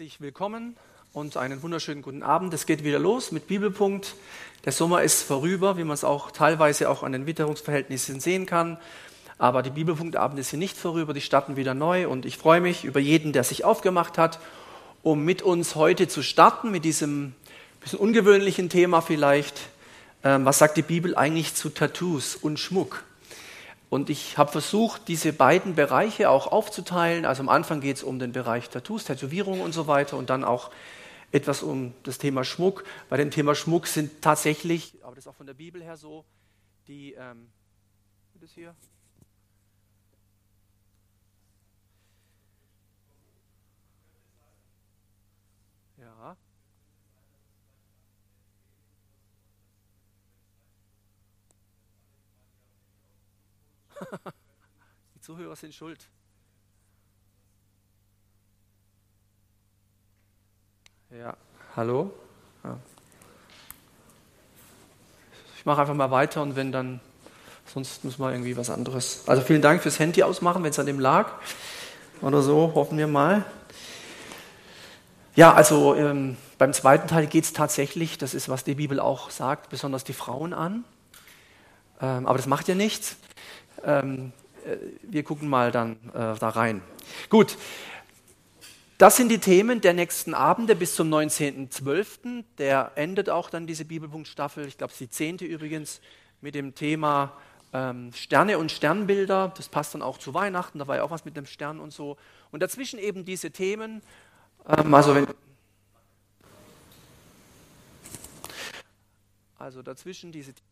Herzlich willkommen und einen wunderschönen guten Abend. Es geht wieder los mit Bibelpunkt. Der Sommer ist vorüber, wie man es auch teilweise auch an den Witterungsverhältnissen sehen kann. Aber die Bibelpunktabende sind nicht vorüber, die starten wieder neu und ich freue mich über jeden, der sich aufgemacht hat, um mit uns heute zu starten mit diesem bisschen ungewöhnlichen Thema vielleicht. Ähm, was sagt die Bibel eigentlich zu Tattoos und Schmuck? Und ich habe versucht, diese beiden Bereiche auch aufzuteilen. Also am Anfang geht es um den Bereich Tattoos, Tätowierungen und so weiter und dann auch etwas um das Thema Schmuck. Bei dem Thema Schmuck sind tatsächlich, aber das ist auch von der Bibel her so, die, ähm, das hier? Ja. Die Zuhörer sind schuld. Ja, hallo? Ja. Ich mache einfach mal weiter und wenn dann, sonst muss man irgendwie was anderes. Also vielen Dank fürs Handy ausmachen, wenn es an dem lag oder so, hoffen wir mal. Ja, also ähm, beim zweiten Teil geht es tatsächlich, das ist, was die Bibel auch sagt, besonders die Frauen an. Ähm, aber das macht ja nichts. Ähm, äh, wir gucken mal dann äh, da rein. Gut, das sind die Themen der nächsten Abende bis zum 19.12. Der endet auch dann diese Bibelpunktstaffel, ich glaube, es ist die zehnte übrigens, mit dem Thema ähm, Sterne und Sternbilder. Das passt dann auch zu Weihnachten, da war ja auch was mit dem Stern und so. Und dazwischen eben diese Themen. Ähm, also, wenn, also dazwischen diese Themen.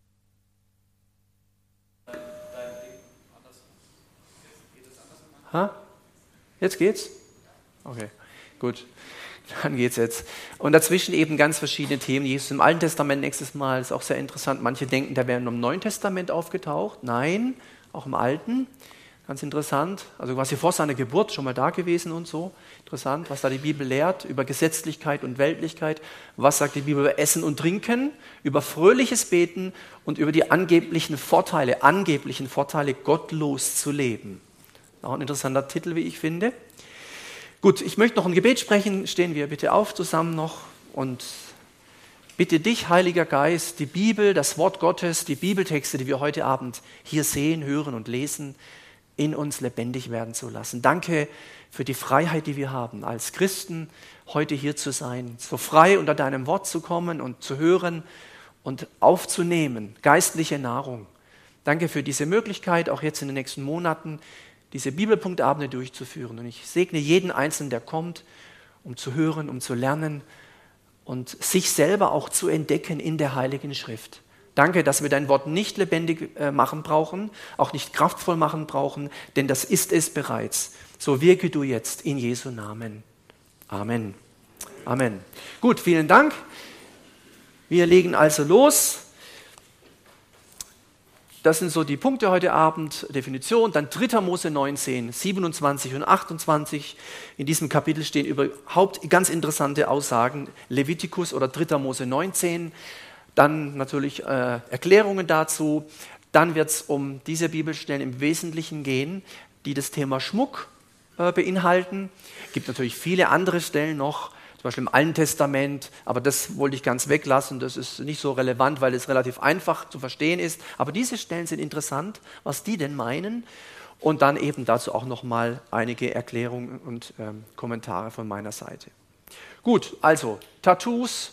Ha? Jetzt geht's? Okay, gut. Dann geht's jetzt. Und dazwischen eben ganz verschiedene Themen. Jesus im Alten Testament nächstes Mal ist auch sehr interessant. Manche denken, der wäre nur im Neuen Testament aufgetaucht. Nein, auch im Alten. Ganz interessant. Also quasi vor seiner Geburt schon mal da gewesen und so. Interessant, was da die Bibel lehrt über Gesetzlichkeit und Weltlichkeit. Was sagt die Bibel über Essen und Trinken, über fröhliches Beten und über die angeblichen Vorteile, angeblichen Vorteile, gottlos zu leben. Auch ein interessanter Titel, wie ich finde. Gut, ich möchte noch ein Gebet sprechen. Stehen wir bitte auf zusammen noch und bitte dich, Heiliger Geist, die Bibel, das Wort Gottes, die Bibeltexte, die wir heute Abend hier sehen, hören und lesen, in uns lebendig werden zu lassen. Danke für die Freiheit, die wir haben, als Christen heute hier zu sein, so frei unter deinem Wort zu kommen und zu hören und aufzunehmen, geistliche Nahrung. Danke für diese Möglichkeit, auch jetzt in den nächsten Monaten diese Bibelpunktabende durchzuführen. Und ich segne jeden Einzelnen, der kommt, um zu hören, um zu lernen und sich selber auch zu entdecken in der Heiligen Schrift. Danke, dass wir dein Wort nicht lebendig äh, machen brauchen, auch nicht kraftvoll machen brauchen, denn das ist es bereits. So wirke du jetzt in Jesu Namen. Amen. Amen. Gut, vielen Dank. Wir legen also los. Das sind so die Punkte heute Abend, Definition. Dann 3. Mose 19, 27 und 28. In diesem Kapitel stehen überhaupt ganz interessante Aussagen. Levitikus oder 3. Mose 19. Dann natürlich äh, Erklärungen dazu. Dann wird es um diese Bibelstellen im Wesentlichen gehen, die das Thema Schmuck äh, beinhalten. Es gibt natürlich viele andere Stellen noch zum Beispiel im Alten Testament, aber das wollte ich ganz weglassen, das ist nicht so relevant, weil es relativ einfach zu verstehen ist. Aber diese Stellen sind interessant, was die denn meinen. Und dann eben dazu auch nochmal einige Erklärungen und ähm, Kommentare von meiner Seite. Gut, also Tattoos,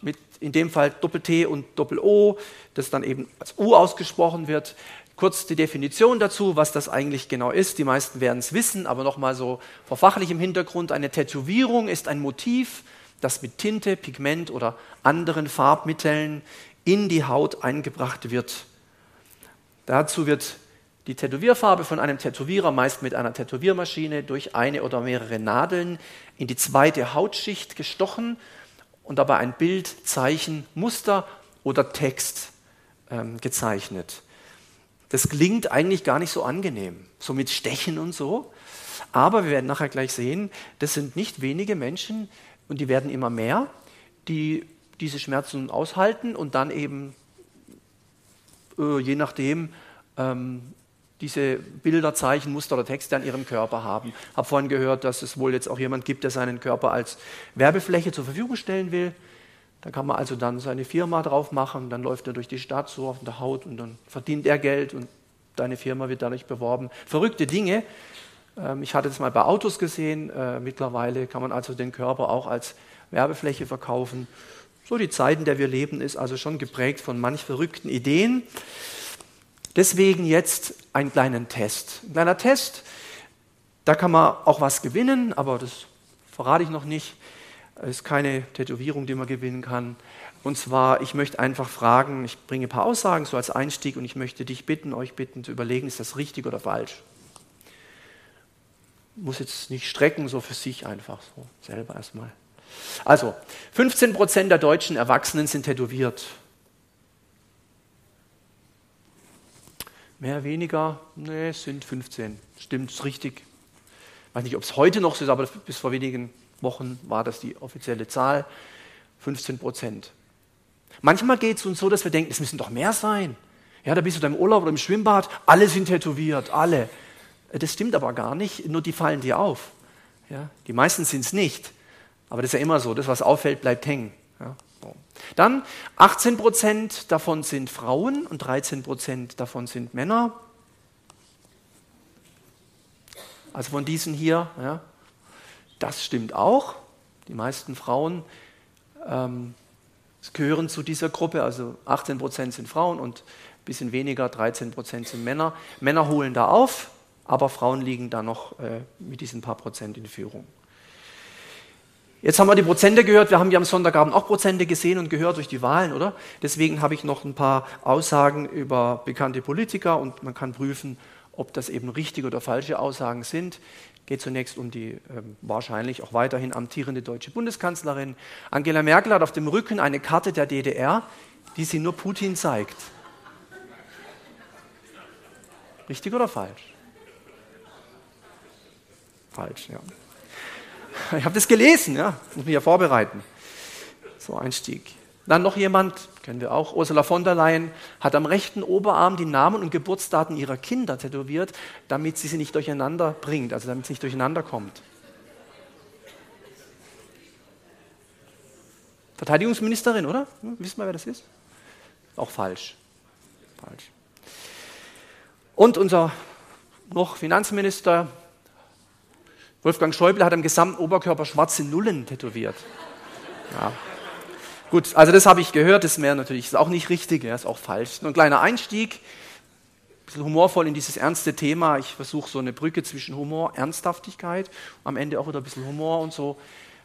mit in dem Fall Doppel-T und Doppel-O, das dann eben als U ausgesprochen wird. Kurz die Definition dazu, was das eigentlich genau ist. Die meisten werden es wissen, aber nochmal so vor fachlichem Hintergrund. Eine Tätowierung ist ein Motiv, das mit Tinte, Pigment oder anderen Farbmitteln in die Haut eingebracht wird. Dazu wird die Tätowierfarbe von einem Tätowierer meist mit einer Tätowiermaschine durch eine oder mehrere Nadeln in die zweite Hautschicht gestochen und dabei ein Bild, Zeichen, Muster oder Text ähm, gezeichnet. Das klingt eigentlich gar nicht so angenehm, so mit Stechen und so. Aber wir werden nachher gleich sehen, das sind nicht wenige Menschen und die werden immer mehr, die diese Schmerzen aushalten und dann eben, äh, je nachdem, ähm, diese Bilder, Zeichen, Muster oder Texte an ihrem Körper haben. Habe vorhin gehört, dass es wohl jetzt auch jemand gibt, der seinen Körper als Werbefläche zur Verfügung stellen will. Da kann man also dann seine Firma drauf machen, dann läuft er durch die Stadt so auf der Haut und dann verdient er Geld und deine Firma wird dadurch beworben. Verrückte Dinge. Ähm, ich hatte das mal bei Autos gesehen. Äh, mittlerweile kann man also den Körper auch als Werbefläche verkaufen. So die Zeit, in der wir leben, ist also schon geprägt von manch verrückten Ideen. Deswegen jetzt einen kleinen Test. Ein kleiner Test, da kann man auch was gewinnen, aber das verrate ich noch nicht. Es ist keine Tätowierung, die man gewinnen kann. Und zwar, ich möchte einfach fragen, ich bringe ein paar Aussagen so als Einstieg und ich möchte dich bitten, euch bitten zu überlegen, ist das richtig oder falsch? Muss jetzt nicht strecken, so für sich einfach so, selber erstmal. Also, 15 Prozent der deutschen Erwachsenen sind tätowiert. Mehr, weniger? Es sind 15. Stimmt, ist richtig. Ich weiß nicht, ob es heute noch so ist, aber bis vor wenigen Wochen war das die offizielle Zahl. 15 Prozent. Manchmal geht es uns so, dass wir denken, es müssen doch mehr sein. Ja, da bist du da im Urlaub oder im Schwimmbad, alle sind tätowiert, alle. Das stimmt aber gar nicht, nur die fallen dir auf. Ja, die meisten sind es nicht. Aber das ist ja immer so, das, was auffällt, bleibt hängen. Ja. Dann 18 Prozent davon sind Frauen und 13 Prozent davon sind Männer. Also von diesen hier, ja, das stimmt auch. Die meisten Frauen ähm, gehören zu dieser Gruppe, also 18 Prozent sind Frauen und ein bisschen weniger, 13 Prozent sind Männer. Männer holen da auf, aber Frauen liegen da noch äh, mit diesen paar Prozent in Führung. Jetzt haben wir die Prozente gehört. Wir haben ja am Sonntagabend auch Prozente gesehen und gehört durch die Wahlen, oder? Deswegen habe ich noch ein paar Aussagen über bekannte Politiker und man kann prüfen, ob das eben richtige oder falsche Aussagen sind. Geht zunächst um die äh, wahrscheinlich auch weiterhin amtierende deutsche Bundeskanzlerin. Angela Merkel hat auf dem Rücken eine Karte der DDR, die sie nur Putin zeigt. Richtig oder falsch? Falsch, ja. Ich habe das gelesen, ja, muss mich ja vorbereiten. So Einstieg. Dann noch jemand, kennen wir auch, Ursula von der Leyen, hat am rechten Oberarm die Namen und Geburtsdaten ihrer Kinder tätowiert, damit sie sie nicht durcheinander bringt, also damit sie nicht durcheinander kommt. Verteidigungsministerin, oder? Wissen wir, wer das ist? Auch falsch. Falsch. Und unser noch Finanzminister Wolfgang Schäuble hat am gesamten Oberkörper schwarze Nullen tätowiert. Ja. Gut, also das habe ich gehört, das wäre natürlich ist auch nicht richtig, ja, ist auch falsch. Nur ein kleiner Einstieg, ein bisschen humorvoll in dieses ernste Thema. Ich versuche so eine Brücke zwischen Humor, Ernsthaftigkeit, am Ende auch wieder ein bisschen Humor und so.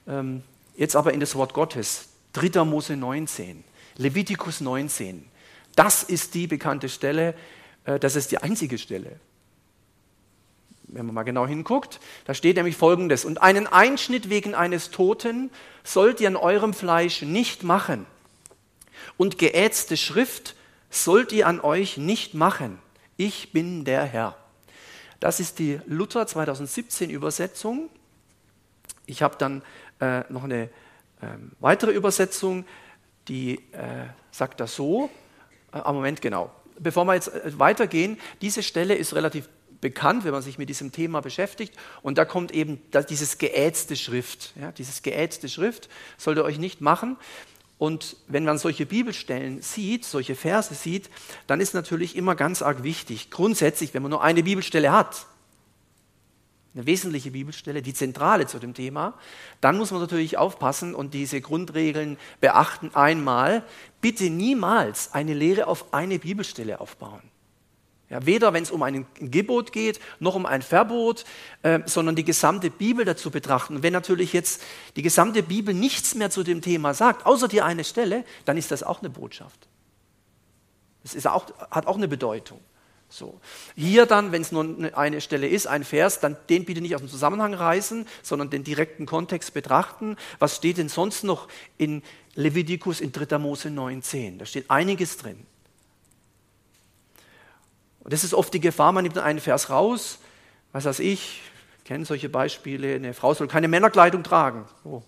Ähm, jetzt aber in das Wort Gottes. 3. Mose 19, Levitikus 19. Das ist die bekannte Stelle, äh, das ist die einzige Stelle, wenn man mal genau hinguckt, da steht nämlich folgendes, und einen Einschnitt wegen eines Toten sollt ihr an eurem Fleisch nicht machen, und geätzte Schrift sollt ihr an euch nicht machen. Ich bin der Herr. Das ist die Luther 2017 Übersetzung. Ich habe dann äh, noch eine äh, weitere Übersetzung, die äh, sagt das so. Äh, Moment genau. Bevor wir jetzt äh, weitergehen, diese Stelle ist relativ bekannt, wenn man sich mit diesem Thema beschäftigt. Und da kommt eben dieses geätzte Schrift. Ja, dieses geätzte Schrift sollt ihr euch nicht machen. Und wenn man solche Bibelstellen sieht, solche Verse sieht, dann ist natürlich immer ganz arg wichtig, grundsätzlich, wenn man nur eine Bibelstelle hat, eine wesentliche Bibelstelle, die zentrale zu dem Thema, dann muss man natürlich aufpassen und diese Grundregeln beachten. Einmal, bitte niemals eine Lehre auf eine Bibelstelle aufbauen. Ja, weder wenn es um ein Gebot geht, noch um ein Verbot, äh, sondern die gesamte Bibel dazu betrachten. Wenn natürlich jetzt die gesamte Bibel nichts mehr zu dem Thema sagt, außer die eine Stelle, dann ist das auch eine Botschaft. Das ist auch, hat auch eine Bedeutung. So. Hier dann, wenn es nur eine Stelle ist, ein Vers, dann den bitte nicht aus dem Zusammenhang reißen, sondern den direkten Kontext betrachten. Was steht denn sonst noch in Levitikus in 3. Mose 19? Da steht einiges drin. Und das ist oft die Gefahr, man nimmt einen Vers raus, was weiß ich, kenne solche Beispiele, eine Frau soll keine Männerkleidung tragen. Oh.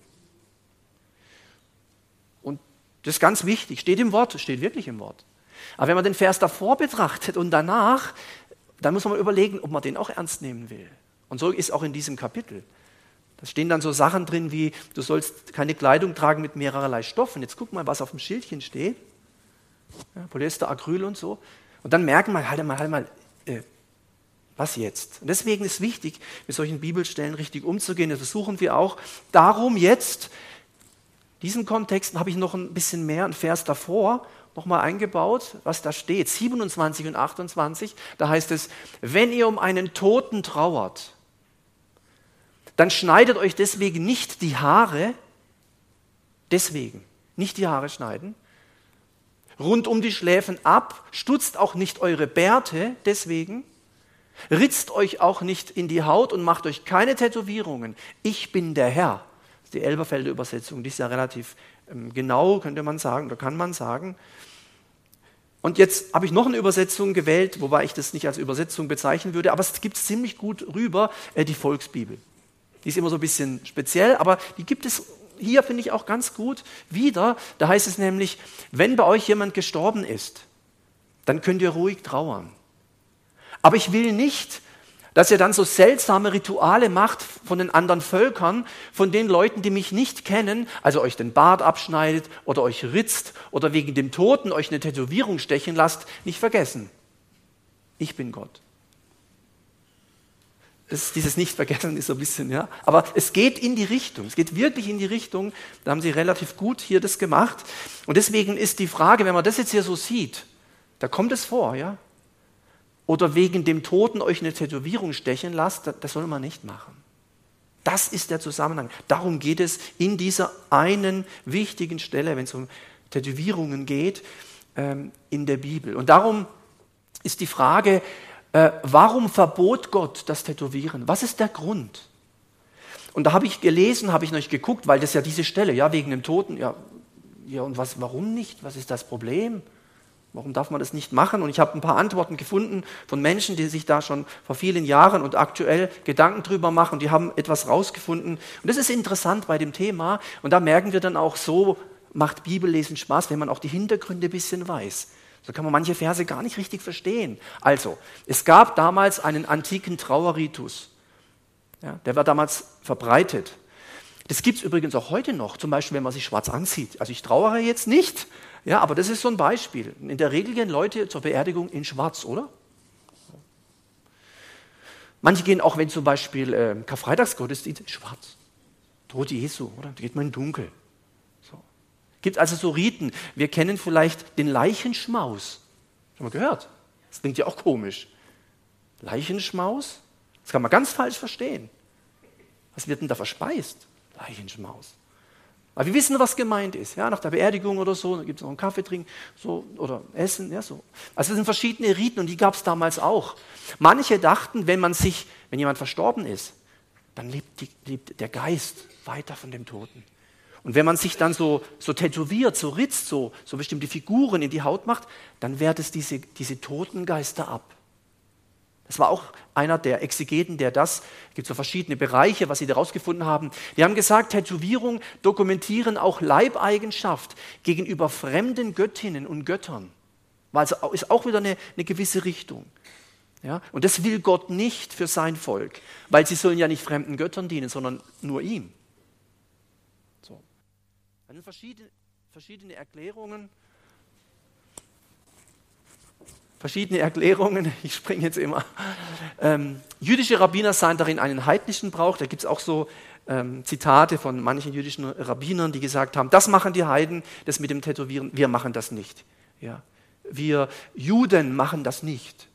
Und das ist ganz wichtig, steht im Wort, steht wirklich im Wort. Aber wenn man den Vers davor betrachtet und danach, dann muss man überlegen, ob man den auch ernst nehmen will. Und so ist auch in diesem Kapitel. Da stehen dann so Sachen drin wie, du sollst keine Kleidung tragen mit mehrerlei Stoffen. Jetzt guck mal, was auf dem Schildchen steht. Ja, Polyester, Acryl und so. Und dann merken wir, halt mal, halt mal, äh, was jetzt? Und deswegen ist wichtig, mit solchen Bibelstellen richtig umzugehen. Das versuchen wir auch. Darum jetzt, diesen Kontext habe ich noch ein bisschen mehr, ein Vers davor, nochmal eingebaut, was da steht. 27 und 28, da heißt es, wenn ihr um einen Toten trauert, dann schneidet euch deswegen nicht die Haare, deswegen, nicht die Haare schneiden, rund um die Schläfen ab, stutzt auch nicht eure Bärte deswegen, ritzt euch auch nicht in die Haut und macht euch keine Tätowierungen. Ich bin der Herr. Die Elberfelder Übersetzung, die ist ja relativ ähm, genau, könnte man sagen, oder kann man sagen. Und jetzt habe ich noch eine Übersetzung gewählt, wobei ich das nicht als Übersetzung bezeichnen würde, aber es gibt es ziemlich gut rüber, äh, die Volksbibel. Die ist immer so ein bisschen speziell, aber die gibt es hier, finde ich, auch ganz gut wieder. Da heißt es nämlich, wenn bei euch jemand gestorben ist, dann könnt ihr ruhig trauern. Aber ich will nicht, dass ihr dann so seltsame Rituale macht von den anderen Völkern, von den Leuten, die mich nicht kennen, also euch den Bart abschneidet oder euch ritzt oder wegen dem Toten euch eine Tätowierung stechen lasst, nicht vergessen. Ich bin Gott. Das, dieses Nicht-Vergessen ist so ein bisschen, ja. Aber es geht in die Richtung. Es geht wirklich in die Richtung. Da haben sie relativ gut hier das gemacht. Und deswegen ist die Frage, wenn man das jetzt hier so sieht, da kommt es vor, ja. Oder wegen dem Toten euch eine Tätowierung stechen lasst, das, das soll man nicht machen. Das ist der Zusammenhang. Darum geht es in dieser einen wichtigen Stelle, wenn es um Tätowierungen geht, ähm, in der Bibel. Und darum ist die Frage, äh, warum verbot Gott das Tätowieren? Was ist der Grund? Und da habe ich gelesen, habe ich noch geguckt, weil das ja diese Stelle, ja, wegen dem Toten, ja, ja, und was, warum nicht? Was ist das Problem? Warum darf man das nicht machen? Und ich habe ein paar Antworten gefunden von Menschen, die sich da schon vor vielen Jahren und aktuell Gedanken drüber machen. Die haben etwas rausgefunden. Und das ist interessant bei dem Thema. Und da merken wir dann auch, so macht Bibellesen Spaß, wenn man auch die Hintergründe ein bisschen weiß. So kann man manche Verse gar nicht richtig verstehen. Also, es gab damals einen antiken Trauerritus. Ja, der war damals verbreitet. Das gibt es übrigens auch heute noch, zum Beispiel, wenn man sich schwarz anzieht. Also ich trauere jetzt nicht, ja, aber das ist so ein Beispiel. In der Regel gehen Leute zur Beerdigung in schwarz, oder? Manche gehen auch, wenn zum Beispiel äh, Karfreitagsgottesdienst, schwarz. Tod Jesu, oder? Da geht man in dunkel. Gibt also so Riten. Wir kennen vielleicht den Leichenschmaus. Schon mal gehört? Das klingt ja auch komisch. Leichenschmaus? Das kann man ganz falsch verstehen. Was wird denn da verspeist? Leichenschmaus. Aber wir wissen, was gemeint ist. Ja, nach der Beerdigung oder so, dann gibt es noch einen Kaffee trinken so, oder Essen. Ja, so. Also es sind verschiedene Riten und die gab es damals auch. Manche dachten, wenn man sich, wenn jemand verstorben ist, dann lebt, die, lebt der Geist weiter von dem Toten. Und wenn man sich dann so, so tätowiert, so ritzt, so, so bestimmte Figuren in die Haut macht, dann wehrt es diese, diese toten Geister ab. Das war auch einer der Exegeten, der das, es gibt so verschiedene Bereiche, was sie da rausgefunden haben. Die haben gesagt, Tätowierungen dokumentieren auch Leibeigenschaft gegenüber fremden Göttinnen und Göttern. Also ist auch wieder eine, eine gewisse Richtung. Ja? Und das will Gott nicht für sein Volk, weil sie sollen ja nicht fremden Göttern dienen, sondern nur ihm. Dann verschiedene, verschiedene Erklärungen. Verschiedene Erklärungen, ich springe jetzt immer. Ähm, jüdische Rabbiner sahen darin einen heidnischen Brauch. Da gibt es auch so ähm, Zitate von manchen jüdischen Rabbinern, die gesagt haben, das machen die Heiden, das mit dem Tätowieren, wir machen das nicht. Ja. Wir Juden machen das nicht.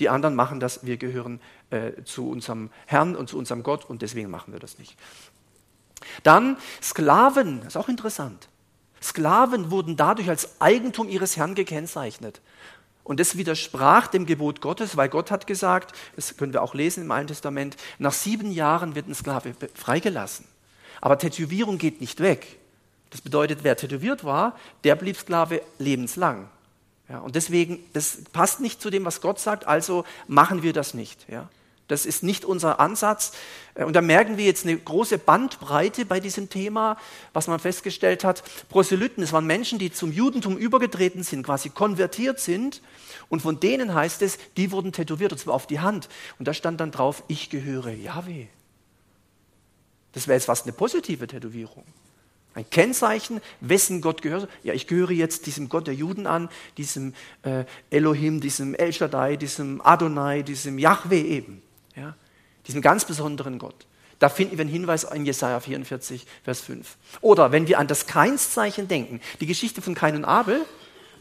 Die anderen machen das, wir gehören äh, zu unserem Herrn und zu unserem Gott und deswegen machen wir das nicht. Dann Sklaven, das ist auch interessant. Sklaven wurden dadurch als Eigentum ihres Herrn gekennzeichnet. Und das widersprach dem Gebot Gottes, weil Gott hat gesagt, das können wir auch lesen im Alten Testament, nach sieben Jahren wird ein Sklave freigelassen. Aber Tätowierung geht nicht weg. Das bedeutet, wer tätowiert war, der blieb Sklave lebenslang. Ja, und deswegen, das passt nicht zu dem, was Gott sagt, also machen wir das nicht. Ja. Das ist nicht unser Ansatz. Äh, und da merken wir jetzt eine große Bandbreite bei diesem Thema, was man festgestellt hat. Proselyten, das waren Menschen, die zum Judentum übergetreten sind, quasi konvertiert sind. Und von denen heißt es, die wurden tätowiert, und zwar auf die Hand. Und da stand dann drauf, ich gehöre Yahweh. Das wäre jetzt fast eine positive Tätowierung. Ein Kennzeichen, wessen Gott gehört. Ja, ich gehöre jetzt diesem Gott der Juden an, diesem äh, Elohim, diesem El Shaddai, diesem Adonai, diesem Yahweh eben. Ja, diesem ganz besonderen Gott. Da finden wir einen Hinweis in Jesaja 44, Vers 5. Oder wenn wir an das Keinszeichen denken, die Geschichte von Kain und Abel,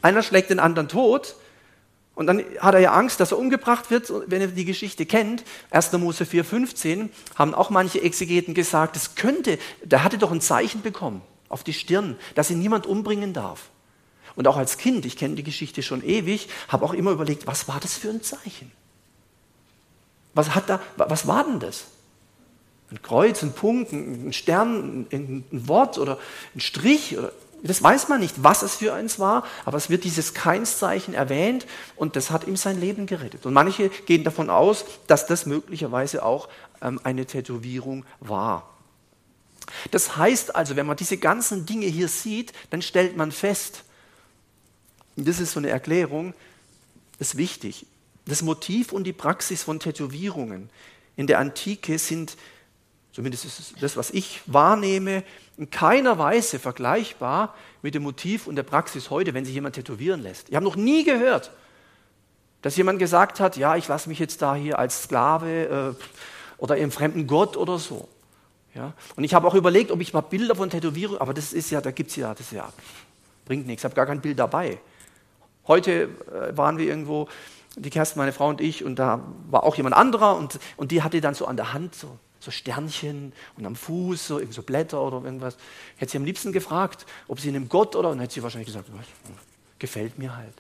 einer schlägt den anderen tot und dann hat er ja Angst, dass er umgebracht wird, wenn er die Geschichte kennt. 1. Mose 4, 15 haben auch manche Exegeten gesagt, es könnte, der hatte doch ein Zeichen bekommen auf die Stirn, dass ihn niemand umbringen darf. Und auch als Kind, ich kenne die Geschichte schon ewig, habe auch immer überlegt, was war das für ein Zeichen? Was, hat da, was war denn das? Ein Kreuz, ein Punkt, ein Stern, ein, Wort oder ein Strich? Oder, das weiß man nicht, was es für eins war, aber es wird dieses Keinszeichen erwähnt und das hat ihm sein Leben gerettet. Und manche gehen davon aus, dass das möglicherweise auch ähm, eine Tätowierung war. Das heißt also, wenn man diese ganzen Dinge hier sieht, dann stellt man fest, und das ist so eine Erklärung, ist wichtig, das Motiv und die Praxis von Tätowierungen in der Antike sind, zumindest ist das, was ich wahrnehme, in keiner Weise vergleichbar mit dem Motiv und der Praxis heute, wenn sich jemand tätowieren lässt. Ich habe noch nie gehört, dass jemand gesagt hat, ja, ich lasse mich jetzt da hier als Sklave äh, oder im fremden Gott oder so. Ja? Und ich habe auch überlegt, ob ich mal Bilder von Tätowierungen, aber das ist ja, da gibt es ja, das ja, bringt nichts, ich habe gar kein Bild dabei. Heute äh, waren wir irgendwo die Kerstin, meine Frau und ich, und da war auch jemand anderer und, und die hatte dann so an der Hand so, so Sternchen und am Fuß so, so Blätter oder irgendwas. Hätte sie am liebsten gefragt, ob sie einem Gott oder, und hätte sie wahrscheinlich gesagt, gefällt mir halt.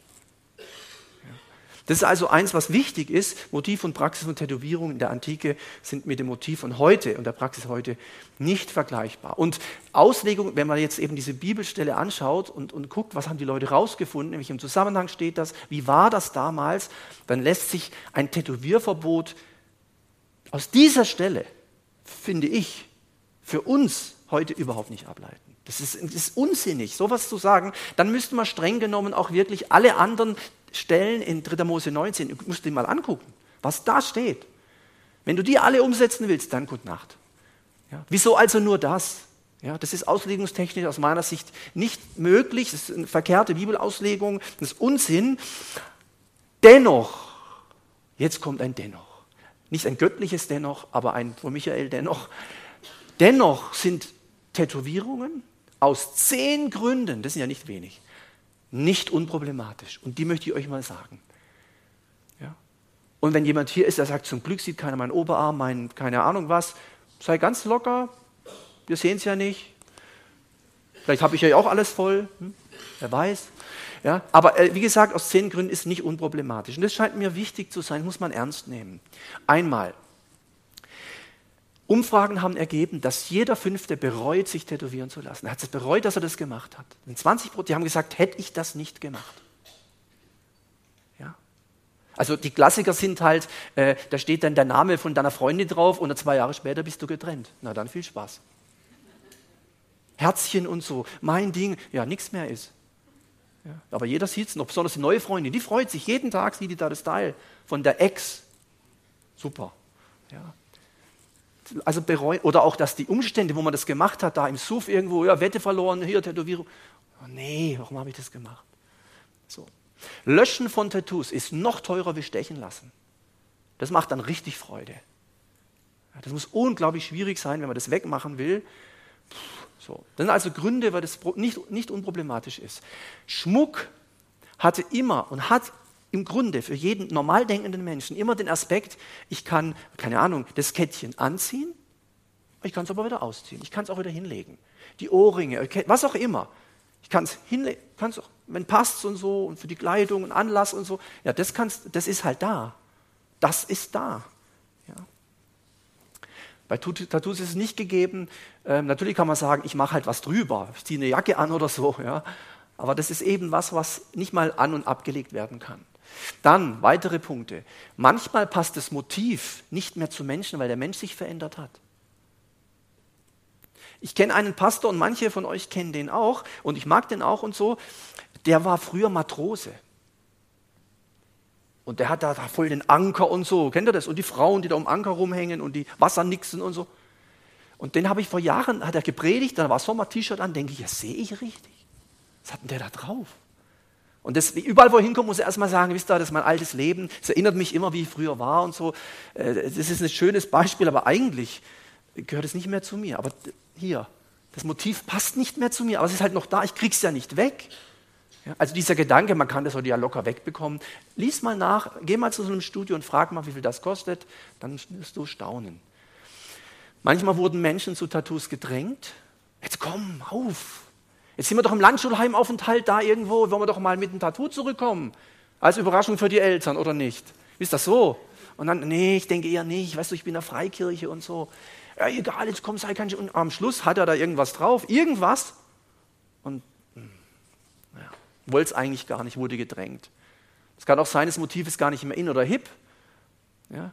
Das ist also eins, was wichtig ist. Motiv und Praxis von Tätowierung in der Antike sind mit dem Motiv von heute und der Praxis heute nicht vergleichbar. Und Auslegung, wenn man jetzt eben diese Bibelstelle anschaut und, und guckt, was haben die Leute rausgefunden, in welchem Zusammenhang steht das, wie war das damals, dann lässt sich ein Tätowierverbot aus dieser Stelle, finde ich, für uns heute überhaupt nicht ableiten. Das ist, das ist unsinnig, sowas zu sagen. Dann müsste man streng genommen auch wirklich alle anderen Stellen in 3. Mose 19, du musst dir mal angucken, was da steht. Wenn du die alle umsetzen willst, dann gute Nacht. Ja, wieso also nur das? Ja, das ist auslegungstechnisch aus meiner Sicht nicht möglich. Das ist eine verkehrte Bibelauslegung, das ist Unsinn. Dennoch, jetzt kommt ein Dennoch. Nicht ein göttliches Dennoch, aber ein von Michael Dennoch. Dennoch sind Tätowierungen aus zehn Gründen, das sind ja nicht wenig, nicht unproblematisch. Und die möchte ich euch mal sagen. Ja? Und wenn jemand hier ist, der sagt, zum Glück sieht keiner meinen Oberarm, mein, keine Ahnung was, sei ganz locker, wir sehen es ja nicht. Vielleicht habe ich ja auch alles voll, hm? wer weiß. Ja? Aber äh, wie gesagt, aus zehn Gründen ist nicht unproblematisch. Und das scheint mir wichtig zu sein, muss man ernst nehmen. Einmal, Umfragen haben ergeben, dass jeder Fünfte bereut, sich tätowieren zu lassen. Er hat es bereut, dass er das gemacht hat. Und 20 Prozent, haben gesagt, hätte ich das nicht gemacht. Ja? Also die Klassiker sind halt, äh, da steht dann der Name von deiner Freundin drauf und zwei Jahre später bist du getrennt. Na dann viel Spaß. Herzchen und so, mein Ding, ja, nichts mehr ist. Ja, aber jeder sieht es noch, besonders die neue Freundin, die freut sich, jeden Tag sieht die da das Teil von der Ex. Super. Ja also bereuen, oder auch, dass die Umstände, wo man das gemacht hat, da im Suff irgendwo, ja, Wette verloren, hier Tätowierung. Oh, nee, warum habe ich das gemacht? So. Löschen von Tattoos ist noch teurer wie stechen lassen. Das macht dann richtig Freude. Das muss unglaublich schwierig sein, wenn man das wegmachen will. So. Das sind also Gründe, weil das nicht, nicht unproblematisch ist. Schmuck hatte immer und hat im Grunde für jeden normal denkenden Menschen immer den Aspekt, ich kann, keine Ahnung, das Kettchen anziehen, ich kann es aber wieder ausziehen, ich kann es auch wieder hinlegen. Die Ohrringe, was auch immer. Ich kann es hinlegen, kann's auch, wenn passt und so und für die Kleidung und Anlass und so. Ja, das, kannst, das ist halt da. Das ist da. Ja. Bei Tattoos ist es nicht gegeben. Ähm, natürlich kann man sagen, ich mache halt was drüber, ich ziehe eine Jacke an oder so. Ja. Aber das ist eben was, was nicht mal an und abgelegt werden kann. Dann weitere Punkte. Manchmal passt das Motiv nicht mehr zu Menschen, weil der Mensch sich verändert hat. Ich kenne einen Pastor und manche von euch kennen den auch und ich mag den auch und so. Der war früher Matrose. Und der hat da voll den Anker und so. Kennt ihr das? Und die Frauen, die da um Anker rumhängen und die Wassernixen und so. Und den habe ich vor Jahren, hat er gepredigt, da war Sommer-T-Shirt an, denke ich, ja, sehe ich richtig. Was hat denn der da drauf? Und das, überall, wo er hinkommt, muss er erstmal sagen, wisst ihr, das ist mein altes Leben, es erinnert mich immer, wie ich früher war und so. Äh, das ist ein schönes Beispiel, aber eigentlich gehört es nicht mehr zu mir. Aber hier, das Motiv passt nicht mehr zu mir, aber es ist halt noch da, ich krieg's ja nicht weg. Also dieser Gedanke, man kann das heute ja locker wegbekommen. Lies mal nach, geh mal zu so einem Studio und frag mal, wie viel das kostet, dann wirst du staunen. Manchmal wurden Menschen zu Tattoos gedrängt. Jetzt komm, auf. Jetzt sind wir doch im Landschulheimaufenthalt da irgendwo, wollen wir doch mal mit einem Tattoo zurückkommen. Als Überraschung für die Eltern, oder nicht? Ist das so? Und dann, nee, ich denke eher nicht, weißt du, ich bin in der Freikirche und so. Ja, egal, jetzt komm, sei kein Sch Und am Schluss hat er da irgendwas drauf, irgendwas. Und hm, ja, wollte es eigentlich gar nicht, wurde gedrängt. Es kann auch sein, das Motiv ist gar nicht mehr in oder hip. Ja,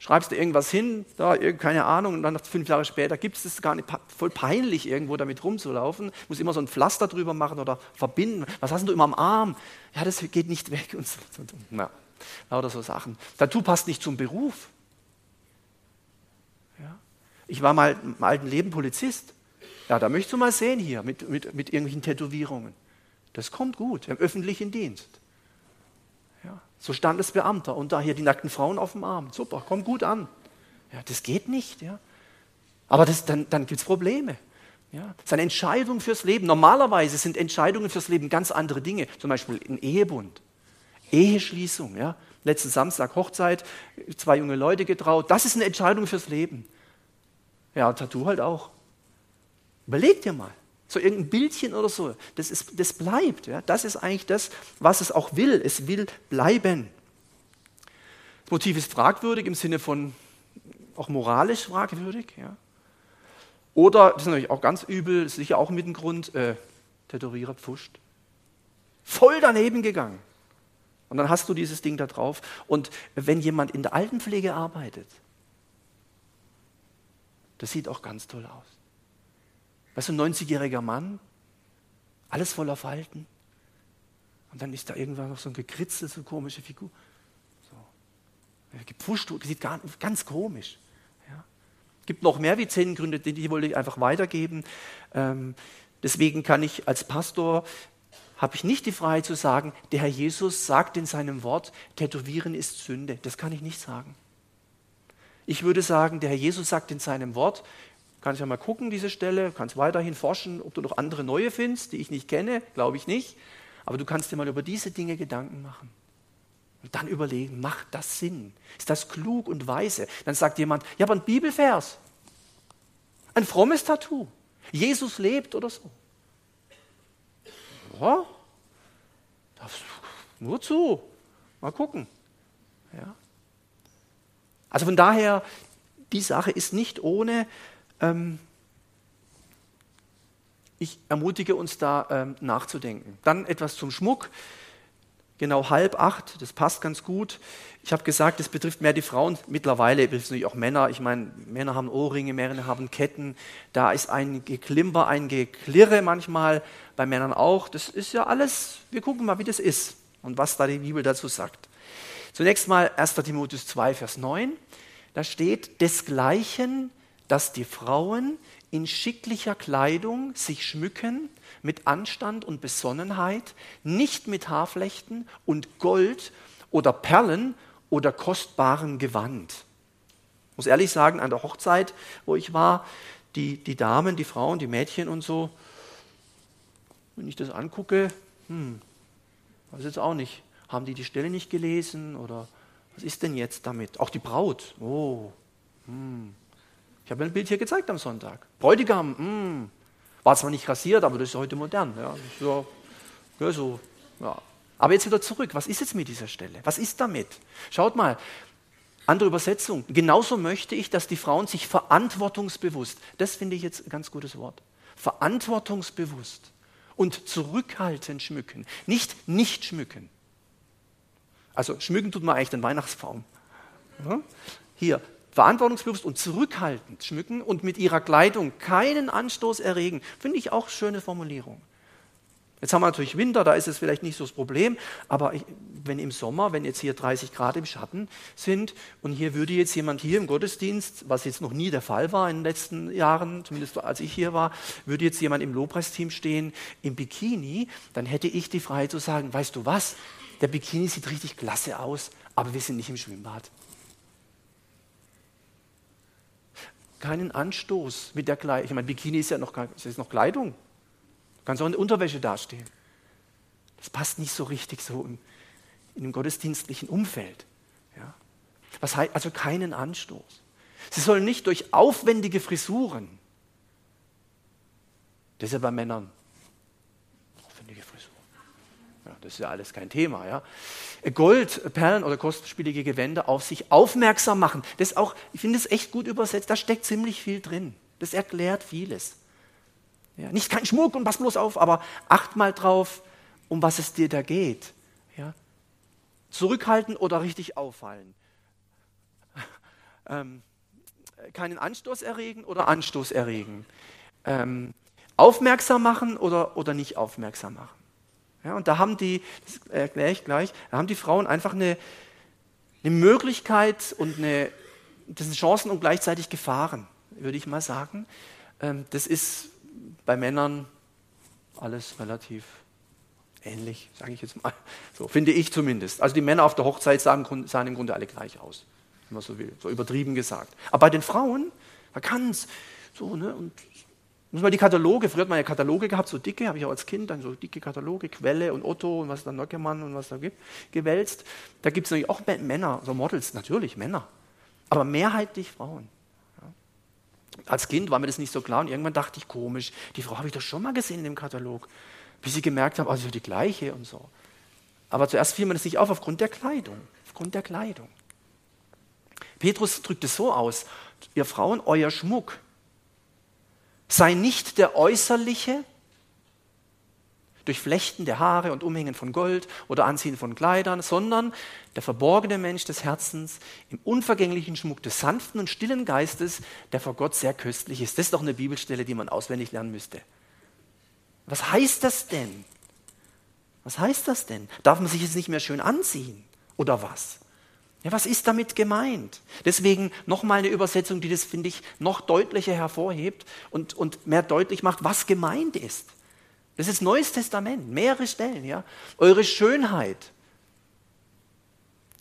schreibst du irgendwas hin, da, keine Ahnung, und dann fünf Jahre später gibt es das gar nicht, voll peinlich irgendwo damit rumzulaufen, muss immer so ein Pflaster drüber machen oder verbinden. Was hast du immer am Arm? Ja, das geht nicht weg und so. Na, lauter so Sachen. Tattoo passt nicht zum Beruf. Ja. Ich war mal im alten Leben Polizist. Ja, da möchtest du mal sehen hier mit, mit, mit irgendwelchen Tätowierungen. Das kommt gut im öffentlichen Dienst. So Standesbeamter und da hier die nackten Frauen auf dem Arm. Super, kommt gut an. Ja, das geht nicht. Ja. Aber das, dann, dann gibt es Probleme. Ja. Das ist eine Entscheidung fürs Leben. Normalerweise sind Entscheidungen fürs Leben ganz andere Dinge. Zum Beispiel ein Ehebund, Eheschließung. Ja. Letzten Samstag Hochzeit, zwei junge Leute getraut. Das ist eine Entscheidung fürs Leben. Ja, Tattoo halt auch. Überleg dir mal so irgendein Bildchen oder so. Das, ist, das bleibt. Ja. Das ist eigentlich das, was es auch will. Es will bleiben. Das Motiv ist fragwürdig im Sinne von auch moralisch fragwürdig. Ja. Oder, das ist natürlich auch ganz übel, sicher auch mit dem Grund, äh, Tätowierer pfuscht. Voll daneben gegangen. Und dann hast du dieses Ding da drauf. Und wenn jemand in der Altenpflege arbeitet, das sieht auch ganz toll aus. Weißt du, ein 90-jähriger Mann, alles voller Falten. Und dann ist da irgendwann noch so ein gekritzel, so komische Figur. So. Gepfuscht, sieht gar, ganz komisch. Ja. Gibt noch mehr wie zehn Gründe, die, die wollte ich einfach weitergeben. Ähm, deswegen kann ich als Pastor, habe ich nicht die Freiheit zu sagen, der Herr Jesus sagt in seinem Wort, Tätowieren ist Sünde. Das kann ich nicht sagen. Ich würde sagen, der Herr Jesus sagt in seinem Wort, Kannst ja mal gucken, diese Stelle, kannst weiterhin forschen, ob du noch andere neue findest, die ich nicht kenne, glaube ich nicht. Aber du kannst dir mal über diese Dinge Gedanken machen. Und dann überlegen, macht das Sinn? Ist das klug und weise? Dann sagt jemand, ja, aber ein Bibelvers. Ein frommes Tattoo. Jesus lebt oder so. Ja, nur zu. Mal gucken. Ja. Also von daher, die Sache ist nicht ohne ähm, ich ermutige uns da ähm, nachzudenken. Dann etwas zum Schmuck. Genau halb acht, das passt ganz gut. Ich habe gesagt, das betrifft mehr die Frauen. Mittlerweile betrifft es natürlich auch Männer. Ich meine, Männer haben Ohrringe, Männer haben Ketten. Da ist ein Geklimper, ein Geklirre manchmal, bei Männern auch. Das ist ja alles, wir gucken mal, wie das ist und was da die Bibel dazu sagt. Zunächst mal 1. Timotheus 2, Vers 9. Da steht, desgleichen dass die Frauen in schicklicher Kleidung sich schmücken mit Anstand und Besonnenheit, nicht mit Haarflechten und Gold oder Perlen oder kostbarem Gewand. Ich muss ehrlich sagen, an der Hochzeit, wo ich war, die, die Damen, die Frauen, die Mädchen und so, wenn ich das angucke, hm, weiß jetzt auch nicht, haben die die Stelle nicht gelesen oder was ist denn jetzt damit? Auch die Braut, oh, hm, ich habe ein Bild hier gezeigt am Sonntag. Bräutigam, mh, mm. war zwar nicht rasiert, aber das ist heute modern. Ja, so, ja, so, ja. Aber jetzt wieder zurück. Was ist jetzt mit dieser Stelle? Was ist damit? Schaut mal, andere Übersetzung. Genauso möchte ich, dass die Frauen sich verantwortungsbewusst, das finde ich jetzt ein ganz gutes Wort, verantwortungsbewusst und zurückhaltend schmücken. Nicht nicht schmücken. Also schmücken tut man eigentlich den Weihnachtsbaum. Hier, verantwortungsbewusst und zurückhaltend schmücken und mit ihrer Kleidung keinen Anstoß erregen. Finde ich auch schöne Formulierung. Jetzt haben wir natürlich Winter, da ist es vielleicht nicht so das Problem, aber ich, wenn im Sommer, wenn jetzt hier 30 Grad im Schatten sind und hier würde jetzt jemand hier im Gottesdienst, was jetzt noch nie der Fall war in den letzten Jahren, zumindest als ich hier war, würde jetzt jemand im Lobpreisteam stehen im Bikini, dann hätte ich die Freiheit zu sagen, weißt du was, der Bikini sieht richtig klasse aus, aber wir sind nicht im Schwimmbad. Keinen Anstoß mit der Kleidung. Ich meine, Bikini ist ja noch, ist noch Kleidung. Kannst auch in der Unterwäsche dastehen. Das passt nicht so richtig so in, in dem gottesdienstlichen Umfeld. Ja? Was heißt also keinen Anstoß? Sie sollen nicht durch aufwendige Frisuren, das ist ja bei Männern, das ist ja alles kein Thema, ja. Gold, Perlen oder kostspielige Gewänder auf sich aufmerksam machen. Das auch, ich finde es echt gut übersetzt, da steckt ziemlich viel drin. Das erklärt vieles. Ja, nicht kein Schmuck und pass bloß auf, aber acht mal drauf, um was es dir da geht. Ja? Zurückhalten oder richtig auffallen. Ähm, keinen Anstoß erregen oder Anstoß erregen. Ähm, aufmerksam machen oder, oder nicht aufmerksam machen. Ja, und da haben die, das erkläre ich gleich, da haben die Frauen einfach eine, eine Möglichkeit und eine, das sind Chancen und gleichzeitig Gefahren, würde ich mal sagen. Ähm, das ist bei Männern alles relativ ähnlich, sage ich jetzt mal. So finde ich zumindest. Also die Männer auf der Hochzeit sahen, sahen im Grunde alle gleich aus, wenn man so will, so übertrieben gesagt. Aber bei den Frauen, man kann es so, ne, und muss man die Kataloge, früher hat man ja Kataloge gehabt, so dicke, habe ich auch als Kind, dann so dicke Kataloge, Quelle und Otto und was dann Nockemann und was da gibt, gewälzt. Da gibt es natürlich auch Männer, so Models, natürlich Männer, aber mehrheitlich Frauen als Kind war mir das nicht so klar und irgendwann dachte ich, komisch, die Frau habe ich doch schon mal gesehen in dem Katalog. Bis ich gemerkt habe, also die gleiche und so. Aber zuerst fiel mir das nicht auf aufgrund der Kleidung. Aufgrund der Kleidung. Petrus drückt es so aus, ihr Frauen, euer Schmuck sei nicht der äußerliche, durch Flechten der Haare und Umhängen von Gold oder Anziehen von Kleidern, sondern der verborgene Mensch des Herzens im unvergänglichen Schmuck des sanften und stillen Geistes, der vor Gott sehr köstlich ist. Das ist doch eine Bibelstelle, die man auswendig lernen müsste. Was heißt das denn? Was heißt das denn? Darf man sich jetzt nicht mehr schön anziehen? Oder was? Ja, was ist damit gemeint? Deswegen nochmal eine Übersetzung, die das, finde ich, noch deutlicher hervorhebt und, und mehr deutlich macht, was gemeint ist. Das ist Neues Testament, mehrere Stellen, ja. Eure Schönheit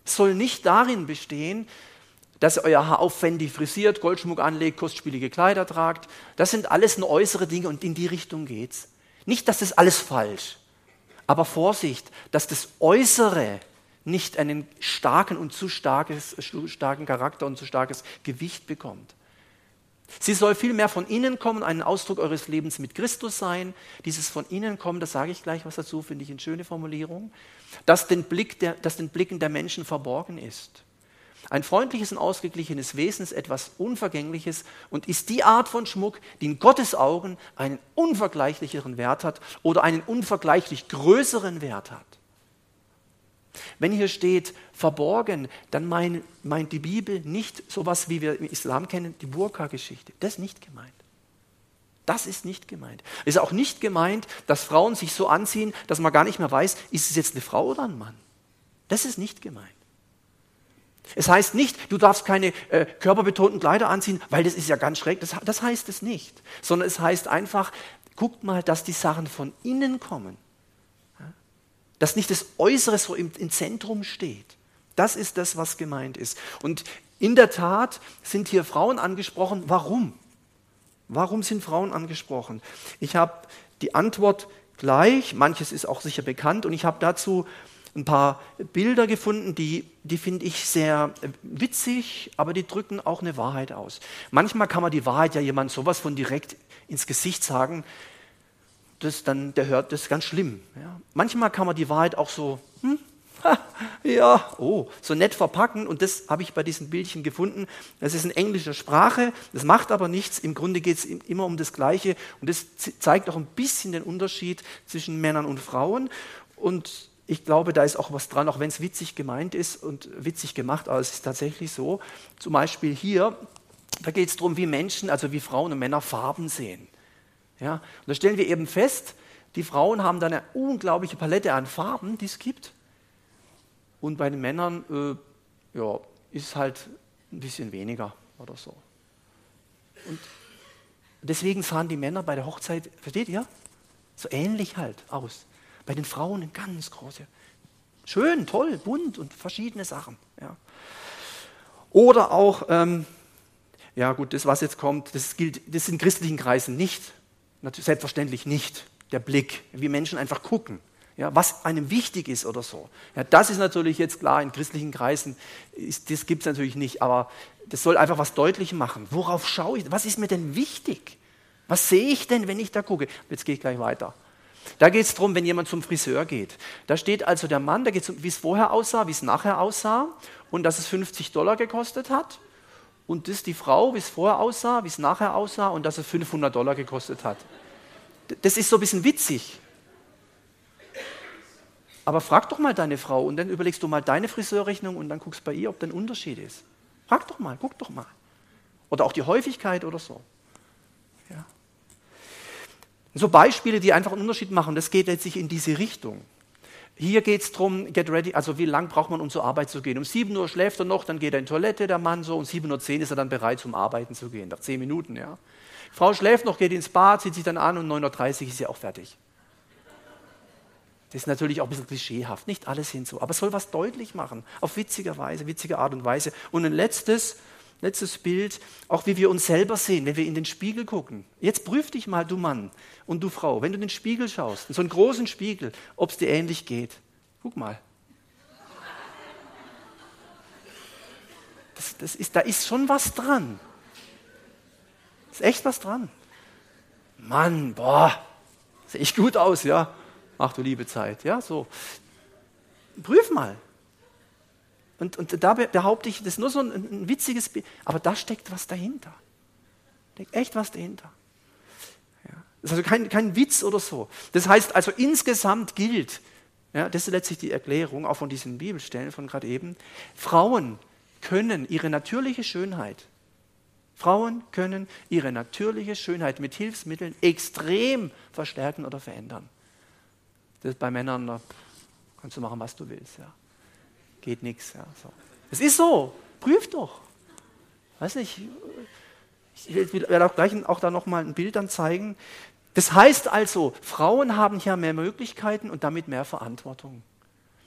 soll nicht darin bestehen, dass ihr euer Haar aufwendig frisiert, Goldschmuck anlegt, kostspielige Kleider tragt. Das sind alles nur äußere Dinge und in die Richtung geht's. Nicht, dass das alles falsch, aber Vorsicht, dass das Äußere nicht einen starken und zu starkes, starken Charakter und zu starkes Gewicht bekommt. Sie soll vielmehr von innen kommen, ein Ausdruck eures Lebens mit Christus sein. Dieses von innen kommen, das sage ich gleich was dazu, finde ich eine schöne Formulierung, dass den, Blick der, dass den Blicken der Menschen verborgen ist. Ein freundliches und ausgeglichenes Wesen ist etwas Unvergängliches und ist die Art von Schmuck, die in Gottes Augen einen unvergleichlicheren Wert hat oder einen unvergleichlich größeren Wert hat. Wenn hier steht verborgen, dann mein, meint die Bibel nicht sowas, wie wir im Islam kennen, die Burka-Geschichte. Das ist nicht gemeint. Das ist nicht gemeint. Es ist auch nicht gemeint, dass Frauen sich so anziehen, dass man gar nicht mehr weiß, ist es jetzt eine Frau oder ein Mann. Das ist nicht gemeint. Es heißt nicht, du darfst keine äh, körperbetonten Kleider anziehen, weil das ist ja ganz schräg. Das, das heißt es nicht. Sondern es heißt einfach, guckt mal, dass die Sachen von innen kommen dass nicht das Äußere so im, im Zentrum steht. Das ist das, was gemeint ist. Und in der Tat sind hier Frauen angesprochen. Warum? Warum sind Frauen angesprochen? Ich habe die Antwort gleich, manches ist auch sicher bekannt, und ich habe dazu ein paar Bilder gefunden, die, die finde ich sehr witzig, aber die drücken auch eine Wahrheit aus. Manchmal kann man die Wahrheit ja jemand sowas von direkt ins Gesicht sagen, das dann, der hört das ganz schlimm. Ja. Manchmal kann man die Wahrheit auch so, hm, ha, ja, oh, so nett verpacken und das habe ich bei diesen Bildchen gefunden. Das ist in englischer Sprache, das macht aber nichts. Im Grunde geht es immer um das Gleiche und das zeigt auch ein bisschen den Unterschied zwischen Männern und Frauen. Und ich glaube, da ist auch was dran, auch wenn es witzig gemeint ist und witzig gemacht, aber es ist tatsächlich so. Zum Beispiel hier, da geht es darum, wie Menschen, also wie Frauen und Männer Farben sehen. Ja? Und da stellen wir eben fest, die Frauen haben da eine unglaubliche Palette an Farben, die es gibt. Und bei den Männern äh, ja, ist halt ein bisschen weniger oder so. Und deswegen sahen die Männer bei der Hochzeit, versteht ihr? So ähnlich halt aus. Bei den Frauen ein ganz große. Schön, toll, bunt und verschiedene Sachen. Ja. Oder auch, ähm, ja gut, das was jetzt kommt, das gilt, das ist in christlichen Kreisen nicht, selbstverständlich nicht der Blick, wie Menschen einfach gucken, ja, was einem wichtig ist oder so. Ja, das ist natürlich jetzt klar, in christlichen Kreisen, ist, das gibt es natürlich nicht, aber das soll einfach was deutlich machen. Worauf schaue ich? Was ist mir denn wichtig? Was sehe ich denn, wenn ich da gucke? Jetzt gehe ich gleich weiter. Da geht es darum, wenn jemand zum Friseur geht. Da steht also der Mann, da geht es um, wie es vorher aussah, wie es nachher aussah und dass es 50 Dollar gekostet hat. Und das die Frau, wie es vorher aussah, wie es nachher aussah und dass es 500 Dollar gekostet hat das ist so ein bisschen witzig. Aber frag doch mal deine Frau und dann überlegst du mal deine Friseurrechnung und dann guckst bei ihr, ob da ein Unterschied ist. Frag doch mal, guck doch mal. Oder auch die Häufigkeit oder so. Ja. So Beispiele, die einfach einen Unterschied machen, das geht letztlich in diese Richtung. Hier geht es darum, get ready, also wie lange braucht man, um zur Arbeit zu gehen? Um 7 Uhr schläft er noch, dann geht er in die Toilette, der Mann so, um 7.10 Uhr ist er dann bereit, zum Arbeiten zu gehen, nach 10 Minuten, ja. Frau schläft noch, geht ins Bad, zieht sich dann an und 9.30 Uhr ist sie auch fertig. Das ist natürlich auch ein bisschen klischeehaft, nicht alles hin so, aber es soll was deutlich machen, auf witzige Weise, witzige Art und Weise. Und ein letztes, letztes Bild, auch wie wir uns selber sehen, wenn wir in den Spiegel gucken. Jetzt prüf dich mal, du Mann und du Frau, wenn du in den Spiegel schaust, in so einen großen Spiegel, ob es dir ähnlich geht. Guck mal. Das, das ist, da ist schon was dran. Ist echt was dran. Mann, boah, sehe ich gut aus, ja. Ach du liebe Zeit, ja, so. Prüf mal. Und, und da behaupte ich, das ist nur so ein, ein witziges Bild, aber da steckt was dahinter. Da steckt echt was dahinter. Ja. Das ist also kein, kein Witz oder so. Das heißt also insgesamt gilt, ja, das ist letztlich die Erklärung auch von diesen Bibelstellen von gerade eben, Frauen können ihre natürliche Schönheit Frauen können ihre natürliche Schönheit mit Hilfsmitteln extrem verstärken oder verändern. Das ist bei Männern, da kannst du machen, was du willst. Ja. Geht nichts. Ja, so. Es ist so. Prüf doch. Weiß nicht. Ich werde auch gleich auch da nochmal ein Bild dann zeigen. Das heißt also, Frauen haben hier mehr Möglichkeiten und damit mehr Verantwortung.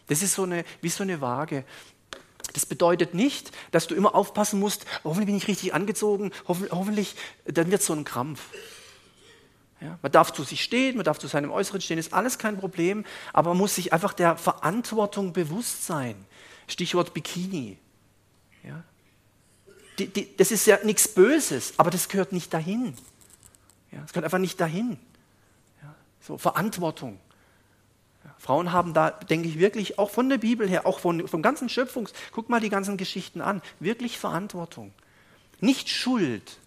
Das ist so eine, wie so eine Waage. Das bedeutet nicht, dass du immer aufpassen musst, hoffentlich bin ich richtig angezogen, hoffentlich, dann wird es so ein Krampf. Ja, man darf zu sich stehen, man darf zu seinem Äußeren stehen, ist alles kein Problem, aber man muss sich einfach der Verantwortung bewusst sein. Stichwort Bikini. Ja. Die, die, das ist ja nichts Böses, aber das gehört nicht dahin. Ja, das gehört einfach nicht dahin. Ja, so Verantwortung. Frauen haben da, denke ich, wirklich auch von der Bibel her, auch von, vom ganzen Schöpfungs, guck mal die ganzen Geschichten an, wirklich Verantwortung. Nicht Schuld.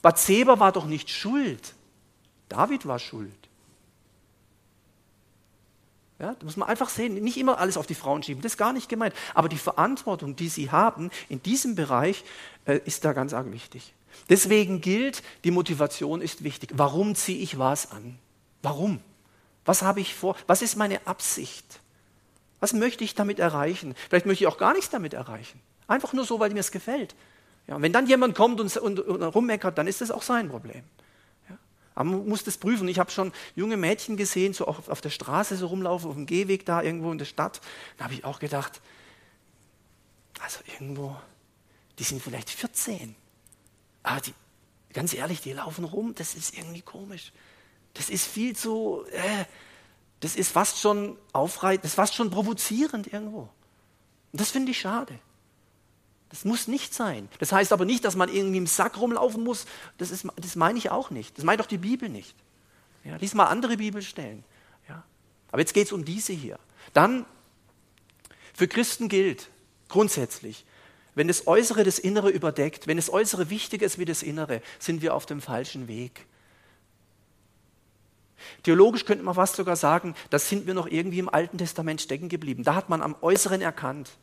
Bathseba war doch nicht schuld. David war schuld. Ja, da muss man einfach sehen, nicht immer alles auf die Frauen schieben, das ist gar nicht gemeint. Aber die Verantwortung, die sie haben in diesem Bereich, äh, ist da ganz arg wichtig. Deswegen gilt, die Motivation ist wichtig. Warum ziehe ich was an? Warum? Was habe ich vor? Was ist meine Absicht? Was möchte ich damit erreichen? Vielleicht möchte ich auch gar nichts damit erreichen. Einfach nur so, weil mir es gefällt. Ja, wenn dann jemand kommt und, und, und rummeckert, dann ist das auch sein Problem. Aber man muss das prüfen. Ich habe schon junge Mädchen gesehen, so auf, auf der Straße so rumlaufen, auf dem Gehweg da irgendwo in der Stadt. Da habe ich auch gedacht, also irgendwo, die sind vielleicht 14. Aber die, ganz ehrlich, die laufen rum, das ist irgendwie komisch. Das ist viel zu, äh, das ist fast schon aufreizend, das ist fast schon provozierend irgendwo. Und das finde ich schade. Das muss nicht sein. Das heißt aber nicht, dass man irgendwie im Sack rumlaufen muss. Das, ist, das meine ich auch nicht. Das meint doch die Bibel nicht. Ja, lies mal andere Bibelstellen. Ja. Aber jetzt geht es um diese hier. Dann, für Christen gilt grundsätzlich, wenn das Äußere das Innere überdeckt, wenn das Äußere wichtiger ist wie das Innere, sind wir auf dem falschen Weg. Theologisch könnte man fast sogar sagen, da sind wir noch irgendwie im Alten Testament stecken geblieben. Da hat man am Äußeren erkannt,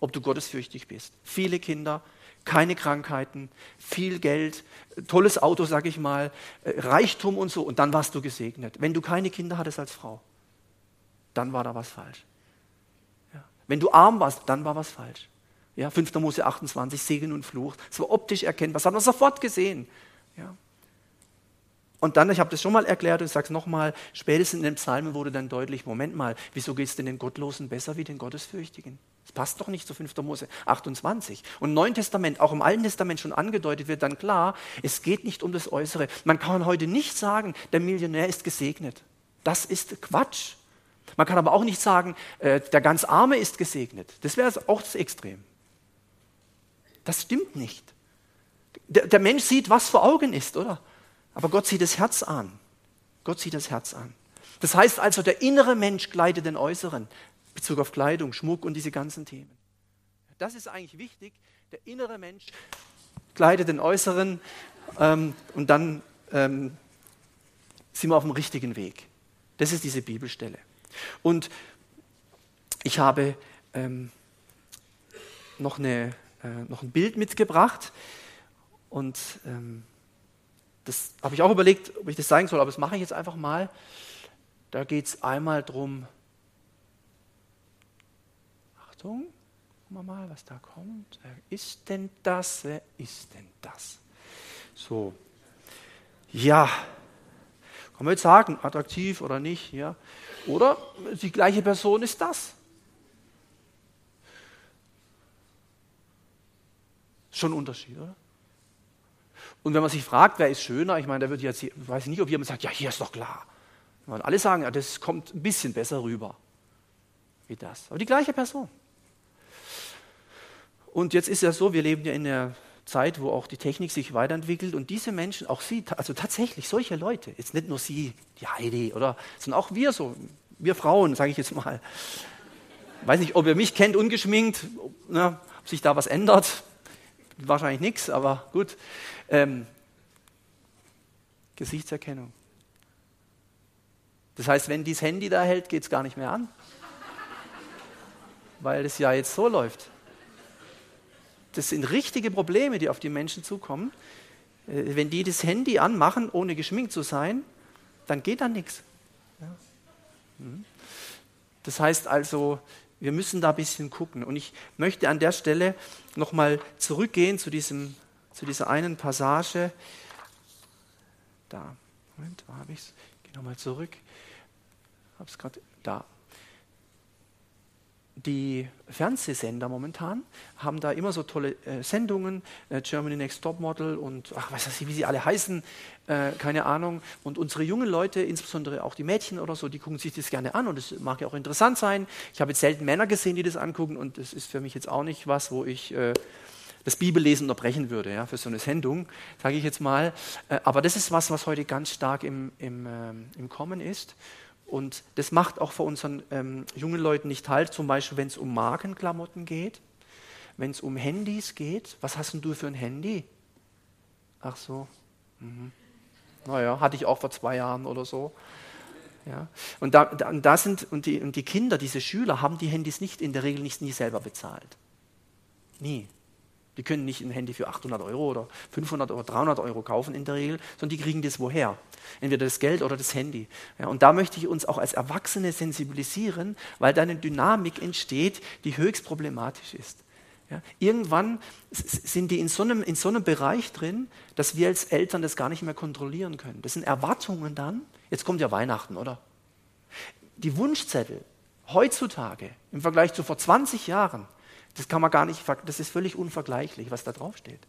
ob du gottesfürchtig bist. Viele Kinder, keine Krankheiten, viel Geld, tolles Auto, sag ich mal, äh, Reichtum und so. Und dann warst du gesegnet. Wenn du keine Kinder hattest als Frau, dann war da was falsch. Ja. Wenn du arm warst, dann war was falsch. Ja, 5. Mose 28, Segen und Fluch. Das war optisch erkennbar. Das hat man sofort gesehen. Ja. Und dann, ich habe das schon mal erklärt und ich sage es nochmal, spätestens in den Psalmen wurde dann deutlich, Moment mal, wieso geht es denn den Gottlosen besser wie den Gottesfürchtigen? Das passt doch nicht zu 5. Mose 28. Und im Neuen Testament, auch im Alten Testament schon angedeutet wird dann klar, es geht nicht um das Äußere. Man kann heute nicht sagen, der Millionär ist gesegnet. Das ist Quatsch. Man kann aber auch nicht sagen, äh, der ganz Arme ist gesegnet. Das wäre auch das Extrem. Das stimmt nicht. Der, Mensch sieht, was vor Augen ist, oder? Aber Gott sieht das Herz an. Gott sieht das Herz an. Das heißt also, der innere Mensch kleidet den äußeren. Bezug auf Kleidung, Schmuck und diese ganzen Themen. Das ist eigentlich wichtig. Der innere Mensch kleidet den äußeren ähm, und dann ähm, sind wir auf dem richtigen Weg. Das ist diese Bibelstelle. Und ich habe ähm, noch, eine, äh, noch ein Bild mitgebracht und ähm, das habe ich auch überlegt, ob ich das zeigen soll, aber das mache ich jetzt einfach mal. Da geht es einmal darum, Achtung, gucken wir mal, was da kommt. Wer ist denn das? Wer ist denn das? So, ja, kann man jetzt sagen, attraktiv oder nicht, ja. Oder die gleiche Person ist das. Schon ein Unterschied, oder? Und wenn man sich fragt, wer ist schöner, ich meine, da wird jetzt, ich weiß nicht, ob jemand sagt, ja, hier ist doch klar. Und alle sagen, ja, das kommt ein bisschen besser rüber wie das. Aber die gleiche Person. Und jetzt ist ja so, wir leben ja in einer Zeit, wo auch die Technik sich weiterentwickelt und diese Menschen, auch sie, also tatsächlich solche Leute, jetzt nicht nur sie, die Heidi, oder, sondern auch wir so, wir Frauen, sage ich jetzt mal. Weiß nicht, ob ihr mich kennt, ungeschminkt, ne, ob sich da was ändert. Wahrscheinlich nichts, aber gut. Ähm, Gesichtserkennung. Das heißt, wenn dieses Handy da hält, geht es gar nicht mehr an. Weil es ja jetzt so läuft. Das sind richtige Probleme, die auf die Menschen zukommen. Äh, wenn die das Handy anmachen, ohne geschminkt zu sein, dann geht da nichts. Mhm. Das heißt also, wir müssen da ein bisschen gucken. Und ich möchte an der Stelle nochmal zurückgehen zu diesem zu dieser einen Passage. Da, Moment, wo habe ich es? Ich gehe nochmal zurück. Habe es gerade da. Die Fernsehsender momentan haben da immer so tolle äh, Sendungen, äh, Germany Next Top Model und ach, weiß ich, wie sie alle heißen, äh, keine Ahnung. Und unsere jungen Leute, insbesondere auch die Mädchen oder so, die gucken sich das gerne an und es mag ja auch interessant sein. Ich habe jetzt selten Männer gesehen, die das angucken und das ist für mich jetzt auch nicht was, wo ich äh, das Bibellesen unterbrechen würde, ja, für so eine Sendung, sage ich jetzt mal. Äh, aber das ist was, was heute ganz stark im, im, ähm, im Kommen ist. Und das macht auch für unseren ähm, jungen Leuten nicht halt, zum Beispiel, wenn es um Markenklamotten geht, wenn es um Handys geht. Was hast denn du für ein Handy? Ach so. Mhm. Naja, hatte ich auch vor zwei Jahren oder so. Ja. Und, da, da, sind, und, die, und die Kinder, diese Schüler, haben die Handys nicht in der Regel nicht nie selber bezahlt. Nie. Die können nicht ein Handy für 800 Euro oder 500 oder 300 Euro kaufen in der Regel, sondern die kriegen das woher? Entweder das Geld oder das Handy. Ja, und da möchte ich uns auch als Erwachsene sensibilisieren, weil da eine Dynamik entsteht, die höchst problematisch ist. Ja, irgendwann sind die in so, einem, in so einem Bereich drin, dass wir als Eltern das gar nicht mehr kontrollieren können. Das sind Erwartungen dann. Jetzt kommt ja Weihnachten, oder? Die Wunschzettel heutzutage im Vergleich zu vor 20 Jahren das kann man gar nicht, das ist völlig unvergleichlich, was da drauf steht.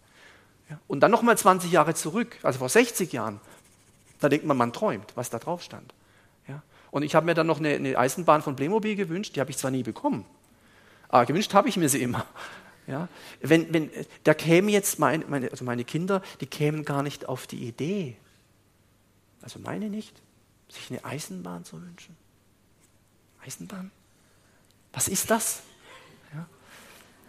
Ja. Und dann nochmal 20 Jahre zurück, also vor 60 Jahren, da denkt man, man träumt, was da drauf stand. Ja. Und ich habe mir dann noch eine, eine, Eisenbahn von Playmobil gewünscht, die habe ich zwar nie bekommen, aber gewünscht habe ich mir sie immer. Ja. Wenn, wenn, da kämen jetzt meine, meine, also meine Kinder, die kämen gar nicht auf die Idee, also meine nicht, sich eine Eisenbahn zu wünschen. Eisenbahn? Was ist das?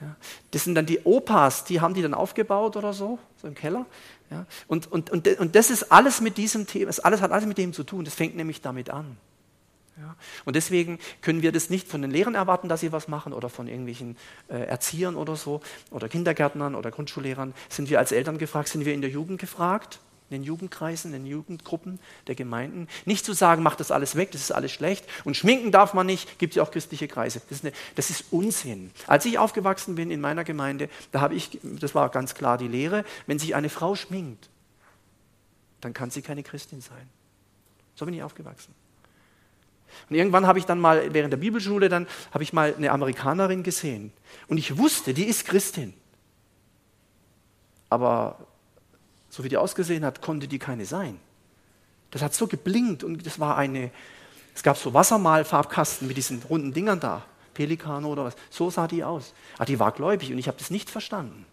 Ja. Das sind dann die Opas, die haben die dann aufgebaut oder so, so im Keller. Ja. Und, und, und, und das ist alles mit diesem Thema, das alles hat alles mit dem zu tun. Das fängt nämlich damit an. Ja. Und deswegen können wir das nicht von den Lehrern erwarten, dass sie was machen oder von irgendwelchen äh, Erziehern oder so oder Kindergärtnern oder Grundschullehrern. Sind wir als Eltern gefragt, sind wir in der Jugend gefragt? In den Jugendkreisen, in den Jugendgruppen der Gemeinden. Nicht zu sagen, mach das alles weg, das ist alles schlecht. Und schminken darf man nicht, gibt es ja auch christliche Kreise. Das ist, eine, das ist, Unsinn. Als ich aufgewachsen bin in meiner Gemeinde, da habe ich, das war ganz klar die Lehre, wenn sich eine Frau schminkt, dann kann sie keine Christin sein. So bin ich aufgewachsen. Und irgendwann habe ich dann mal, während der Bibelschule, dann habe ich mal eine Amerikanerin gesehen. Und ich wusste, die ist Christin. Aber so wie die ausgesehen hat, konnte die keine sein. Das hat so geblinkt und das war eine, es gab so Wassermalfarbkasten mit diesen runden Dingern da, Pelikan oder was. So sah die aus. Aber ah, die war gläubig und ich habe das nicht verstanden.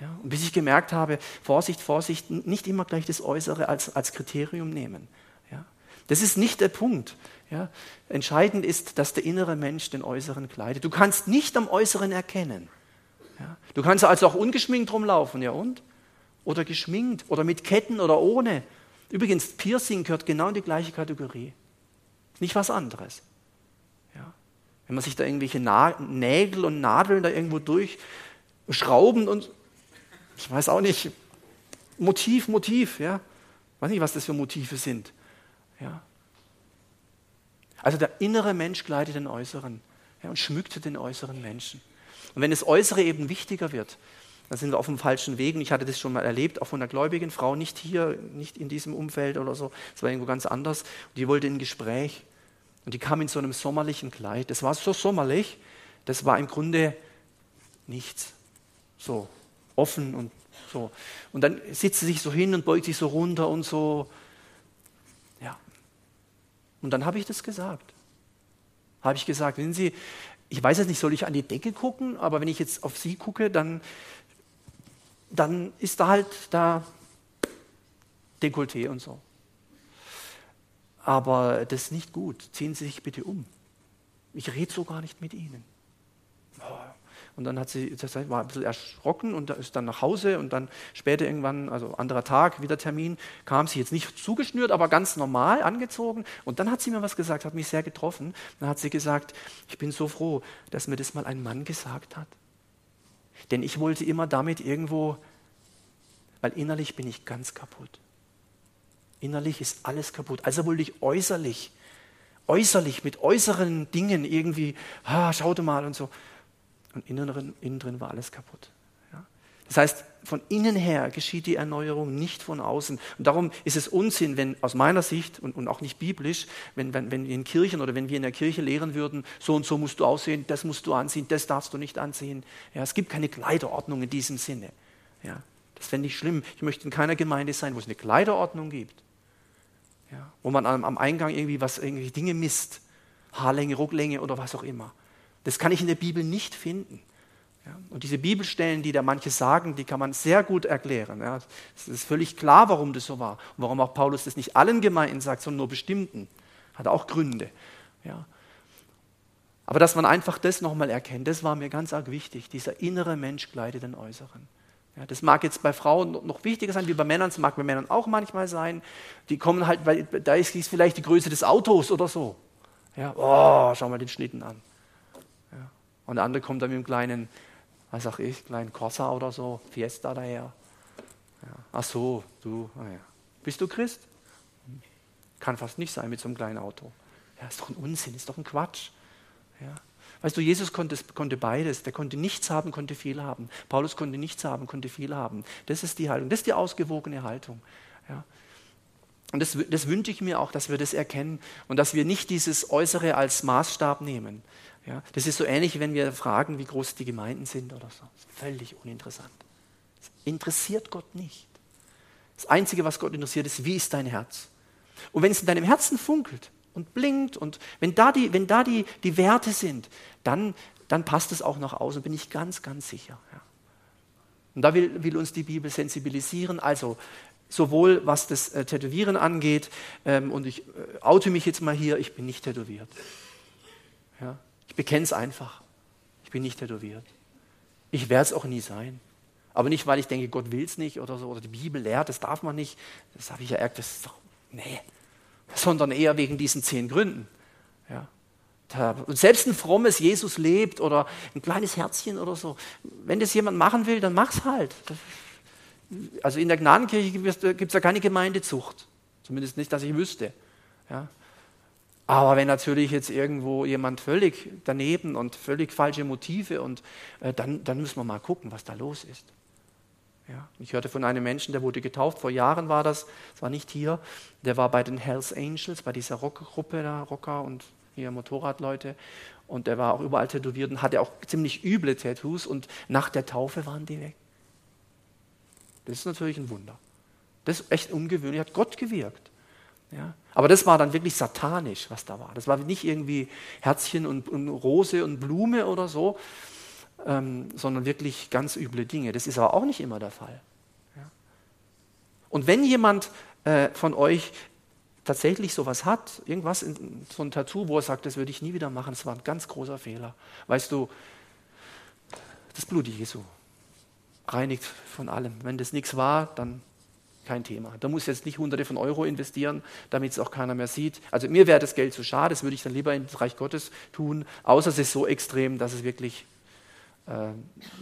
Ja, und bis ich gemerkt habe, Vorsicht, Vorsicht, nicht immer gleich das Äußere als, als Kriterium nehmen. Ja, das ist nicht der Punkt. Ja, entscheidend ist, dass der innere Mensch den Äußeren kleidet. Du kannst nicht am Äußeren erkennen. Du kannst also auch ungeschminkt rumlaufen, ja und? Oder geschminkt oder mit Ketten oder ohne. Übrigens, Piercing gehört genau in die gleiche Kategorie. Nicht was anderes. Ja. Wenn man sich da irgendwelche Na Nägel und Nadeln da irgendwo durchschrauben und ich weiß auch nicht, Motiv, Motiv, ja. Ich weiß nicht, was das für Motive sind. Ja. Also der innere Mensch kleidet den äußeren ja, und schmückt den äußeren Menschen. Und wenn das Äußere eben wichtiger wird, da sind wir auf dem falschen Weg. Und ich hatte das schon mal erlebt, auch von einer gläubigen Frau, nicht hier, nicht in diesem Umfeld oder so. Es war irgendwo ganz anders. Und die wollte ein Gespräch. Und die kam in so einem sommerlichen Kleid. Das war so sommerlich, das war im Grunde nichts. So offen und so. Und dann sitzt sie sich so hin und beugt sich so runter und so. Ja. Und dann habe ich das gesagt. Habe ich gesagt, wenn Sie, ich weiß jetzt nicht, soll ich an die Decke gucken, aber wenn ich jetzt auf Sie gucke, dann dann ist da halt da Dekolleté und so. Aber das ist nicht gut. Ziehen Sie sich bitte um. Ich rede so gar nicht mit Ihnen. Und dann hat sie, das war ein bisschen erschrocken und ist dann nach Hause und dann später irgendwann, also anderer Tag, wieder Termin, kam sie jetzt nicht zugeschnürt, aber ganz normal angezogen. Und dann hat sie mir was gesagt, hat mich sehr getroffen. Dann hat sie gesagt, ich bin so froh, dass mir das mal ein Mann gesagt hat. Denn ich wollte immer damit irgendwo, weil innerlich bin ich ganz kaputt. Innerlich ist alles kaputt. Also wollte ich äußerlich, äußerlich mit äußeren Dingen irgendwie, ah, schaute mal und so. Und innen drin, innen drin war alles kaputt. Das heißt, von innen her geschieht die Erneuerung nicht von außen. Und darum ist es Unsinn, wenn aus meiner Sicht und, und auch nicht biblisch, wenn, wenn, wenn wir in Kirchen oder wenn wir in der Kirche lehren würden, so und so musst du aussehen, das musst du anziehen, das darfst du nicht anziehen. Ja, es gibt keine Kleiderordnung in diesem Sinne. Ja, das fände ich schlimm. Ich möchte in keiner Gemeinde sein, wo es eine Kleiderordnung gibt. Ja, wo man am, am Eingang irgendwie was, irgendwie Dinge misst. Haarlänge, Rucklänge oder was auch immer. Das kann ich in der Bibel nicht finden. Ja, und diese Bibelstellen, die da manche sagen, die kann man sehr gut erklären. Ja, es ist völlig klar, warum das so war und warum auch Paulus das nicht allen Gemeinden sagt, sondern nur bestimmten. Hat auch Gründe. Ja. Aber dass man einfach das nochmal erkennt, das war mir ganz arg wichtig. Dieser innere Mensch kleidet den Äußeren. Ja, das mag jetzt bei Frauen noch wichtiger sein wie bei Männern, es mag bei Männern auch manchmal sein. Die kommen halt, weil da ist vielleicht die Größe des Autos oder so. Ja, oh, schau mal den Schlitten an. Ja. Und der andere kommt dann mit einem kleinen was auch ich, kleinen Corsa oder so, Fiesta daher. Ja. Ach so, du, ah ja. bist du Christ? Kann fast nicht sein mit so einem kleinen Auto. Ja, ist doch ein Unsinn, ist doch ein Quatsch. Ja. Weißt du, Jesus konnte, konnte beides. Der konnte nichts haben, konnte viel haben. Paulus konnte nichts haben, konnte viel haben. Das ist die Haltung, das ist die ausgewogene Haltung. Ja. Und das, das wünsche ich mir auch, dass wir das erkennen und dass wir nicht dieses Äußere als Maßstab nehmen. Ja, das ist so ähnlich, wenn wir fragen, wie groß die Gemeinden sind oder so. Völlig uninteressant. Das interessiert Gott nicht. Das Einzige, was Gott interessiert, ist, wie ist dein Herz? Und wenn es in deinem Herzen funkelt und blinkt und wenn da die, wenn da die, die Werte sind, dann, dann passt es auch nach außen, bin ich ganz, ganz sicher. Ja. Und da will, will, uns die Bibel sensibilisieren, also sowohl was das äh, Tätowieren angeht, ähm, und ich äh, oute mich jetzt mal hier, ich bin nicht tätowiert. Ja. Ich bekenne es einfach. Ich bin nicht tätowiert. Ich werde es auch nie sein. Aber nicht, weil ich denke, Gott will es nicht oder so, oder die Bibel lehrt, das darf man nicht. Das habe ich ja erkannt, das ist doch, nee. Sondern eher wegen diesen zehn Gründen. Ja. Und selbst ein frommes Jesus lebt oder ein kleines Herzchen oder so, wenn das jemand machen will, dann mach's halt. Also in der Gnadenkirche gibt es ja keine Gemeindezucht. Zumindest nicht, dass ich wüsste. Ja. Aber wenn natürlich jetzt irgendwo jemand völlig daneben und völlig falsche Motive und äh, dann, dann müssen wir mal gucken, was da los ist. Ja, ich hörte von einem Menschen, der wurde getauft, vor Jahren war das, das war nicht hier, der war bei den Hells Angels, bei dieser Rockgruppe da, Rocker und hier Motorradleute und der war auch überall tätowiert und hatte auch ziemlich üble Tattoos und nach der Taufe waren die weg. Das ist natürlich ein Wunder. Das ist echt ungewöhnlich, hat Gott gewirkt. Ja? Aber das war dann wirklich satanisch, was da war. Das war nicht irgendwie Herzchen und, und Rose und Blume oder so, ähm, sondern wirklich ganz üble Dinge. Das ist aber auch nicht immer der Fall. Und wenn jemand äh, von euch tatsächlich sowas hat, irgendwas, in, so ein Tattoo, wo er sagt, das würde ich nie wieder machen, das war ein ganz großer Fehler. Weißt du, das Blut Jesu reinigt von allem. Wenn das nichts war, dann kein Thema. Da muss jetzt nicht hunderte von Euro investieren, damit es auch keiner mehr sieht. Also mir wäre das Geld zu schade, das würde ich dann lieber ins Reich Gottes tun, außer es ist so extrem, dass es wirklich äh,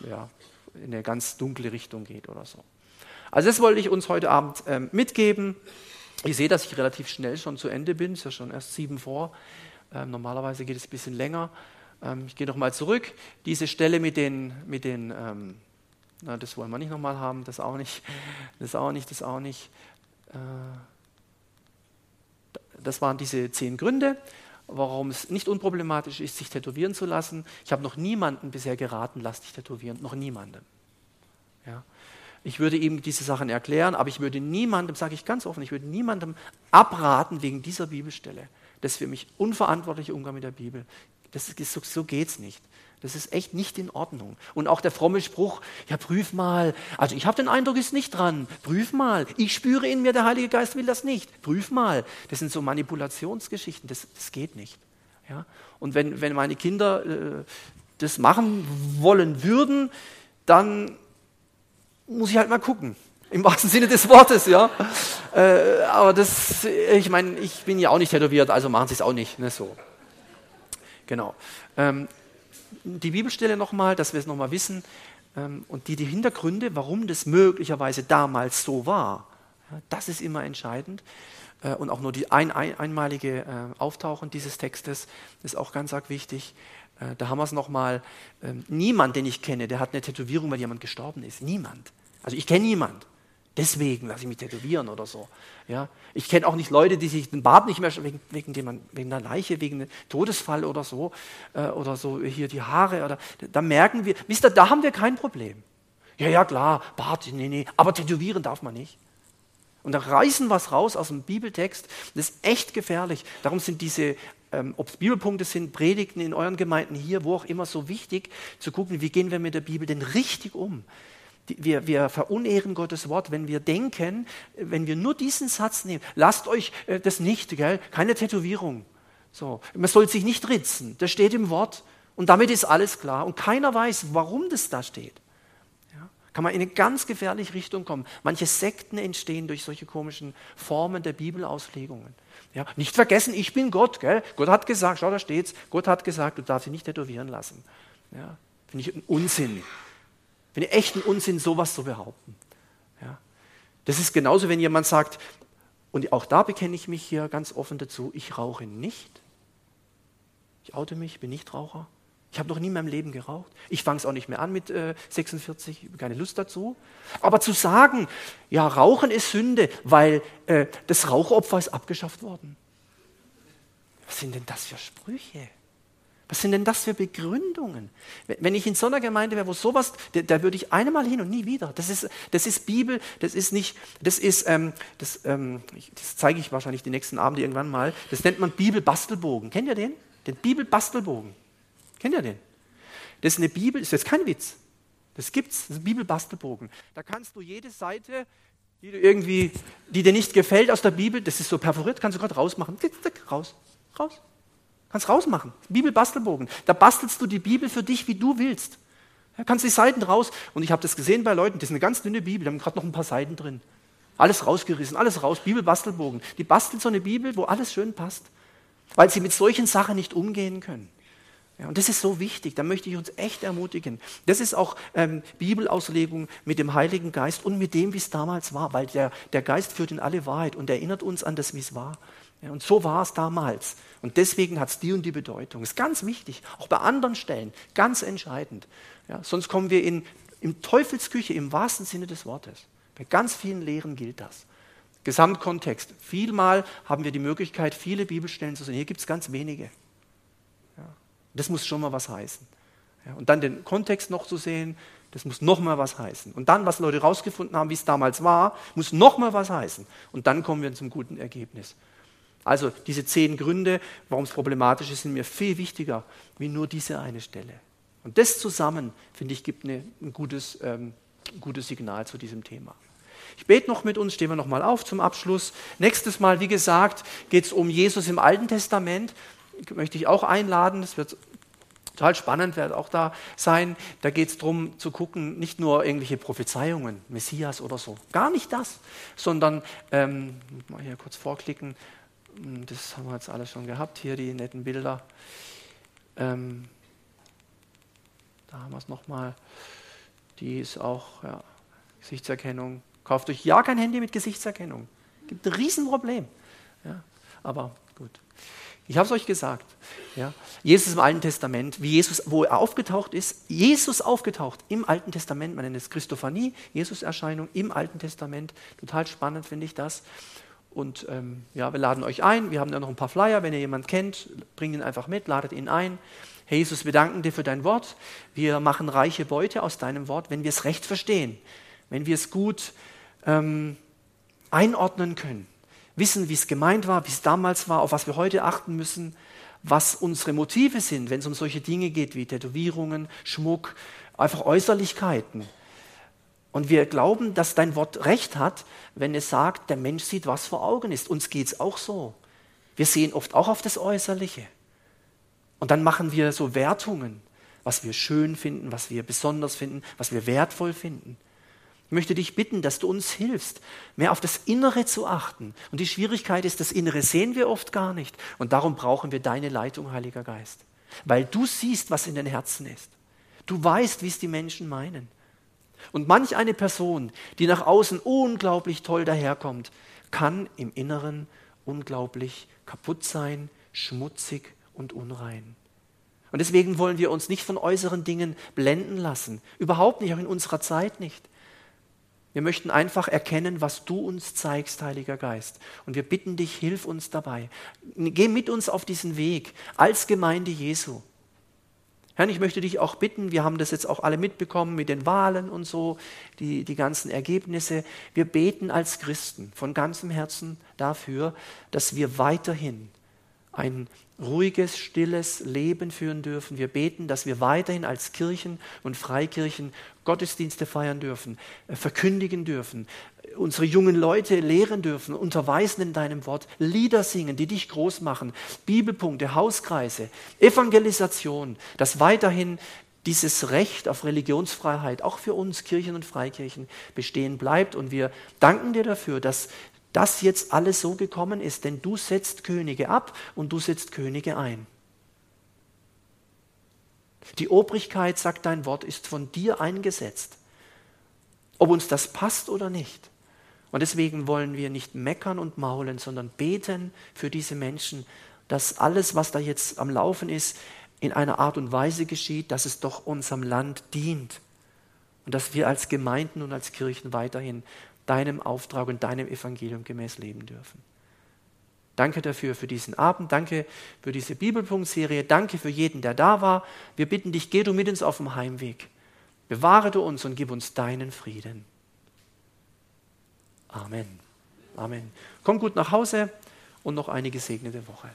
ja, in eine ganz dunkle Richtung geht oder so. Also das wollte ich uns heute Abend äh, mitgeben. Ich sehe, dass ich relativ schnell schon zu Ende bin, es ist ja schon erst sieben vor. Ähm, normalerweise geht es ein bisschen länger. Ähm, ich gehe nochmal zurück. Diese Stelle mit den, mit den ähm, na, das wollen wir nicht nochmal haben, das auch nicht, das auch nicht, das auch nicht. Äh, das waren diese zehn Gründe, warum es nicht unproblematisch ist, sich tätowieren zu lassen. Ich habe noch niemanden bisher geraten, lass dich tätowieren, noch niemanden. Ja. Ich würde ihm diese Sachen erklären, aber ich würde niemandem, sage ich ganz offen, ich würde niemandem abraten wegen dieser Bibelstelle. Das ist für mich unverantwortlicher Umgang mit der Bibel. Das ist, so, so geht es nicht. Das ist echt nicht in Ordnung. Und auch der fromme Spruch, ja, prüf mal. Also ich habe den Eindruck, ist nicht dran. Prüf mal. Ich spüre in mir, der Heilige Geist will das nicht. Prüf mal. Das sind so Manipulationsgeschichten. Das, das geht nicht. Ja? Und wenn, wenn meine Kinder äh, das machen wollen würden, dann muss ich halt mal gucken. Im wahrsten Sinne des Wortes, ja. Äh, aber das, ich meine, ich bin ja auch nicht tätowiert, also machen sie es auch nicht. Ne, so. Genau. Ähm, die Bibelstelle nochmal, dass wir es nochmal wissen ähm, und die, die Hintergründe, warum das möglicherweise damals so war. Ja, das ist immer entscheidend. Äh, und auch nur die ein, ein, einmalige äh, Auftauchen dieses Textes ist auch ganz arg wichtig. Äh, da haben wir es nochmal. Ähm, niemand, den ich kenne, der hat eine Tätowierung, weil jemand gestorben ist. Niemand. Also ich kenne niemand. Deswegen lasse ich mich tätowieren oder so. Ja? Ich kenne auch nicht Leute, die sich den Bart nicht mehr wegen, wegen, dem, wegen einer Leiche, wegen einem Todesfall oder so, äh, oder so hier die Haare. Oder, da merken wir, wisst ihr, da haben wir kein Problem. Ja, ja, klar, Bart, nee, nee, aber tätowieren darf man nicht. Und da reißen was raus aus dem Bibeltext, das ist echt gefährlich. Darum sind diese, ähm, ob es Bibelpunkte sind, Predigten in euren Gemeinden hier, wo auch immer, so wichtig zu gucken, wie gehen wir mit der Bibel denn richtig um wir, wir verunehren Gottes Wort, wenn wir denken, wenn wir nur diesen Satz nehmen, lasst euch äh, das nicht, gell? keine Tätowierung. So, man soll sich nicht ritzen, das steht im Wort und damit ist alles klar und keiner weiß, warum das da steht. Ja? Kann man in eine ganz gefährliche Richtung kommen. Manche Sekten entstehen durch solche komischen Formen der Bibelauslegungen. Ja? Nicht vergessen, ich bin Gott. Gell? Gott hat gesagt, schau, da steht's, Gott hat gesagt, du darfst dich nicht tätowieren lassen. Ja? Finde ich Unsinn. Finde ich echten Unsinn, sowas zu behaupten. Ja. Das ist genauso, wenn jemand sagt, und auch da bekenne ich mich hier ganz offen dazu, ich rauche nicht. Ich oute mich, bin nicht Raucher. Ich habe noch nie in meinem Leben geraucht. Ich fange es auch nicht mehr an mit äh, 46, keine Lust dazu. Aber zu sagen, ja, Rauchen ist Sünde, weil äh, das Rauchopfer ist abgeschafft worden. Was sind denn das für Sprüche? Was sind denn das für Begründungen? Wenn ich in so einer Gemeinde wäre, wo sowas, da, da würde ich einmal hin und nie wieder. Das ist, das ist Bibel, das ist nicht, das ist, ähm, das, ähm, das zeige ich wahrscheinlich die nächsten Abende irgendwann mal. Das nennt man Bibelbastelbogen. Kennt ihr den? Den Bibelbastelbogen. Kennt ihr den? Das ist eine Bibel, ist jetzt kein Witz. Das gibt's, das ist ein Bibelbastelbogen. Da kannst du jede Seite, die du irgendwie, die dir nicht gefällt aus der Bibel, das ist so perforiert, kannst du gerade rausmachen. Raus, raus. Kannst rausmachen. Bibelbastelbogen. Da bastelst du die Bibel für dich, wie du willst. Ja, kannst die Seiten raus. Und ich habe das gesehen bei Leuten, das ist eine ganz dünne Bibel, haben gerade noch ein paar Seiten drin. Alles rausgerissen, alles raus, Bibelbastelbogen. Die basteln so eine Bibel, wo alles schön passt, weil sie mit solchen Sachen nicht umgehen können. Ja, und das ist so wichtig, da möchte ich uns echt ermutigen. Das ist auch ähm, Bibelauslegung mit dem Heiligen Geist und mit dem, wie es damals war, weil der, der Geist führt in alle Wahrheit und erinnert uns an das, wie es war. Und so war es damals. Und deswegen hat es die und die Bedeutung. Ist ganz wichtig, auch bei anderen Stellen, ganz entscheidend. Ja, sonst kommen wir in, in Teufelsküche im wahrsten Sinne des Wortes. Bei ganz vielen Lehren gilt das. Gesamtkontext. Vielmal haben wir die Möglichkeit, viele Bibelstellen zu sehen. Hier gibt es ganz wenige. Ja, das muss schon mal was heißen. Ja, und dann den Kontext noch zu sehen, das muss noch mal was heißen. Und dann, was Leute rausgefunden haben, wie es damals war, muss noch mal was heißen. Und dann kommen wir zum guten Ergebnis. Also diese zehn Gründe, warum es problematisch ist, sind mir viel wichtiger wie nur diese eine Stelle. Und das zusammen, finde ich, gibt eine, ein, gutes, ähm, gutes Signal zu diesem Thema. Ich bete noch mit uns, stehen wir nochmal auf zum Abschluss. Nächstes Mal, wie gesagt, geht es um Jesus im Alten Testament. Möchte ich auch einladen, das wird total spannend, wird auch da sein. Da geht es darum zu gucken, nicht nur irgendwelche Prophezeiungen, Messias oder so, gar nicht das, sondern, ähm, mal hier kurz vorklicken, das haben wir jetzt alles schon gehabt, hier die netten Bilder. Ähm, da haben wir es nochmal. Die ist auch ja, Gesichtserkennung. Kauft euch ja kein Handy mit Gesichtserkennung. Gibt ein Riesenproblem. Ja, aber gut. Ich habe es euch gesagt. Ja. Jesus im Alten Testament, wie Jesus, wo er aufgetaucht ist, Jesus aufgetaucht im Alten Testament, man nennt es Christophanie, Jesus-Erscheinung im Alten Testament. Total spannend finde ich das. Und ähm, ja, wir laden euch ein. Wir haben da noch ein paar Flyer. Wenn ihr jemanden kennt, bringt ihn einfach mit, ladet ihn ein. Herr Jesus, wir danken dir für dein Wort. Wir machen reiche Beute aus deinem Wort, wenn wir es recht verstehen, wenn wir es gut ähm, einordnen können, wissen, wie es gemeint war, wie es damals war, auf was wir heute achten müssen, was unsere Motive sind, wenn es um solche Dinge geht wie Tätowierungen, Schmuck, einfach Äußerlichkeiten und wir glauben, dass dein Wort recht hat, wenn es sagt, der Mensch sieht, was vor Augen ist. Uns geht es auch so. Wir sehen oft auch auf das Äußerliche. Und dann machen wir so Wertungen, was wir schön finden, was wir besonders finden, was wir wertvoll finden. Ich möchte dich bitten, dass du uns hilfst, mehr auf das Innere zu achten. Und die Schwierigkeit ist, das Innere sehen wir oft gar nicht. Und darum brauchen wir deine Leitung, Heiliger Geist. Weil du siehst, was in den Herzen ist. Du weißt, wie es die Menschen meinen. Und manch eine Person, die nach außen unglaublich toll daherkommt, kann im Inneren unglaublich kaputt sein, schmutzig und unrein. Und deswegen wollen wir uns nicht von äußeren Dingen blenden lassen. Überhaupt nicht, auch in unserer Zeit nicht. Wir möchten einfach erkennen, was du uns zeigst, Heiliger Geist. Und wir bitten dich, hilf uns dabei. Geh mit uns auf diesen Weg als Gemeinde Jesu. Herr, ich möchte dich auch bitten, wir haben das jetzt auch alle mitbekommen mit den Wahlen und so, die, die ganzen Ergebnisse. Wir beten als Christen von ganzem Herzen dafür, dass wir weiterhin ein ruhiges, stilles Leben führen dürfen. Wir beten, dass wir weiterhin als Kirchen und Freikirchen Gottesdienste feiern dürfen, äh, verkündigen dürfen, unsere jungen Leute lehren dürfen, unterweisen in deinem Wort, Lieder singen, die dich groß machen, Bibelpunkte, Hauskreise, Evangelisation, dass weiterhin dieses Recht auf Religionsfreiheit auch für uns Kirchen und Freikirchen bestehen bleibt. Und wir danken dir dafür, dass das jetzt alles so gekommen ist, denn du setzt Könige ab und du setzt Könige ein. Die Obrigkeit, sagt dein Wort, ist von dir eingesetzt. Ob uns das passt oder nicht. Und deswegen wollen wir nicht meckern und maulen, sondern beten für diese Menschen, dass alles, was da jetzt am Laufen ist, in einer Art und Weise geschieht, dass es doch unserem Land dient. Und dass wir als Gemeinden und als Kirchen weiterhin deinem Auftrag und deinem Evangelium gemäß leben dürfen. Danke dafür für diesen Abend, danke für diese Bibelpunktserie, danke für jeden, der da war. Wir bitten dich, geh du mit uns auf dem Heimweg. Bewahre du uns und gib uns deinen Frieden. Amen. Amen. Komm gut nach Hause und noch eine gesegnete Woche.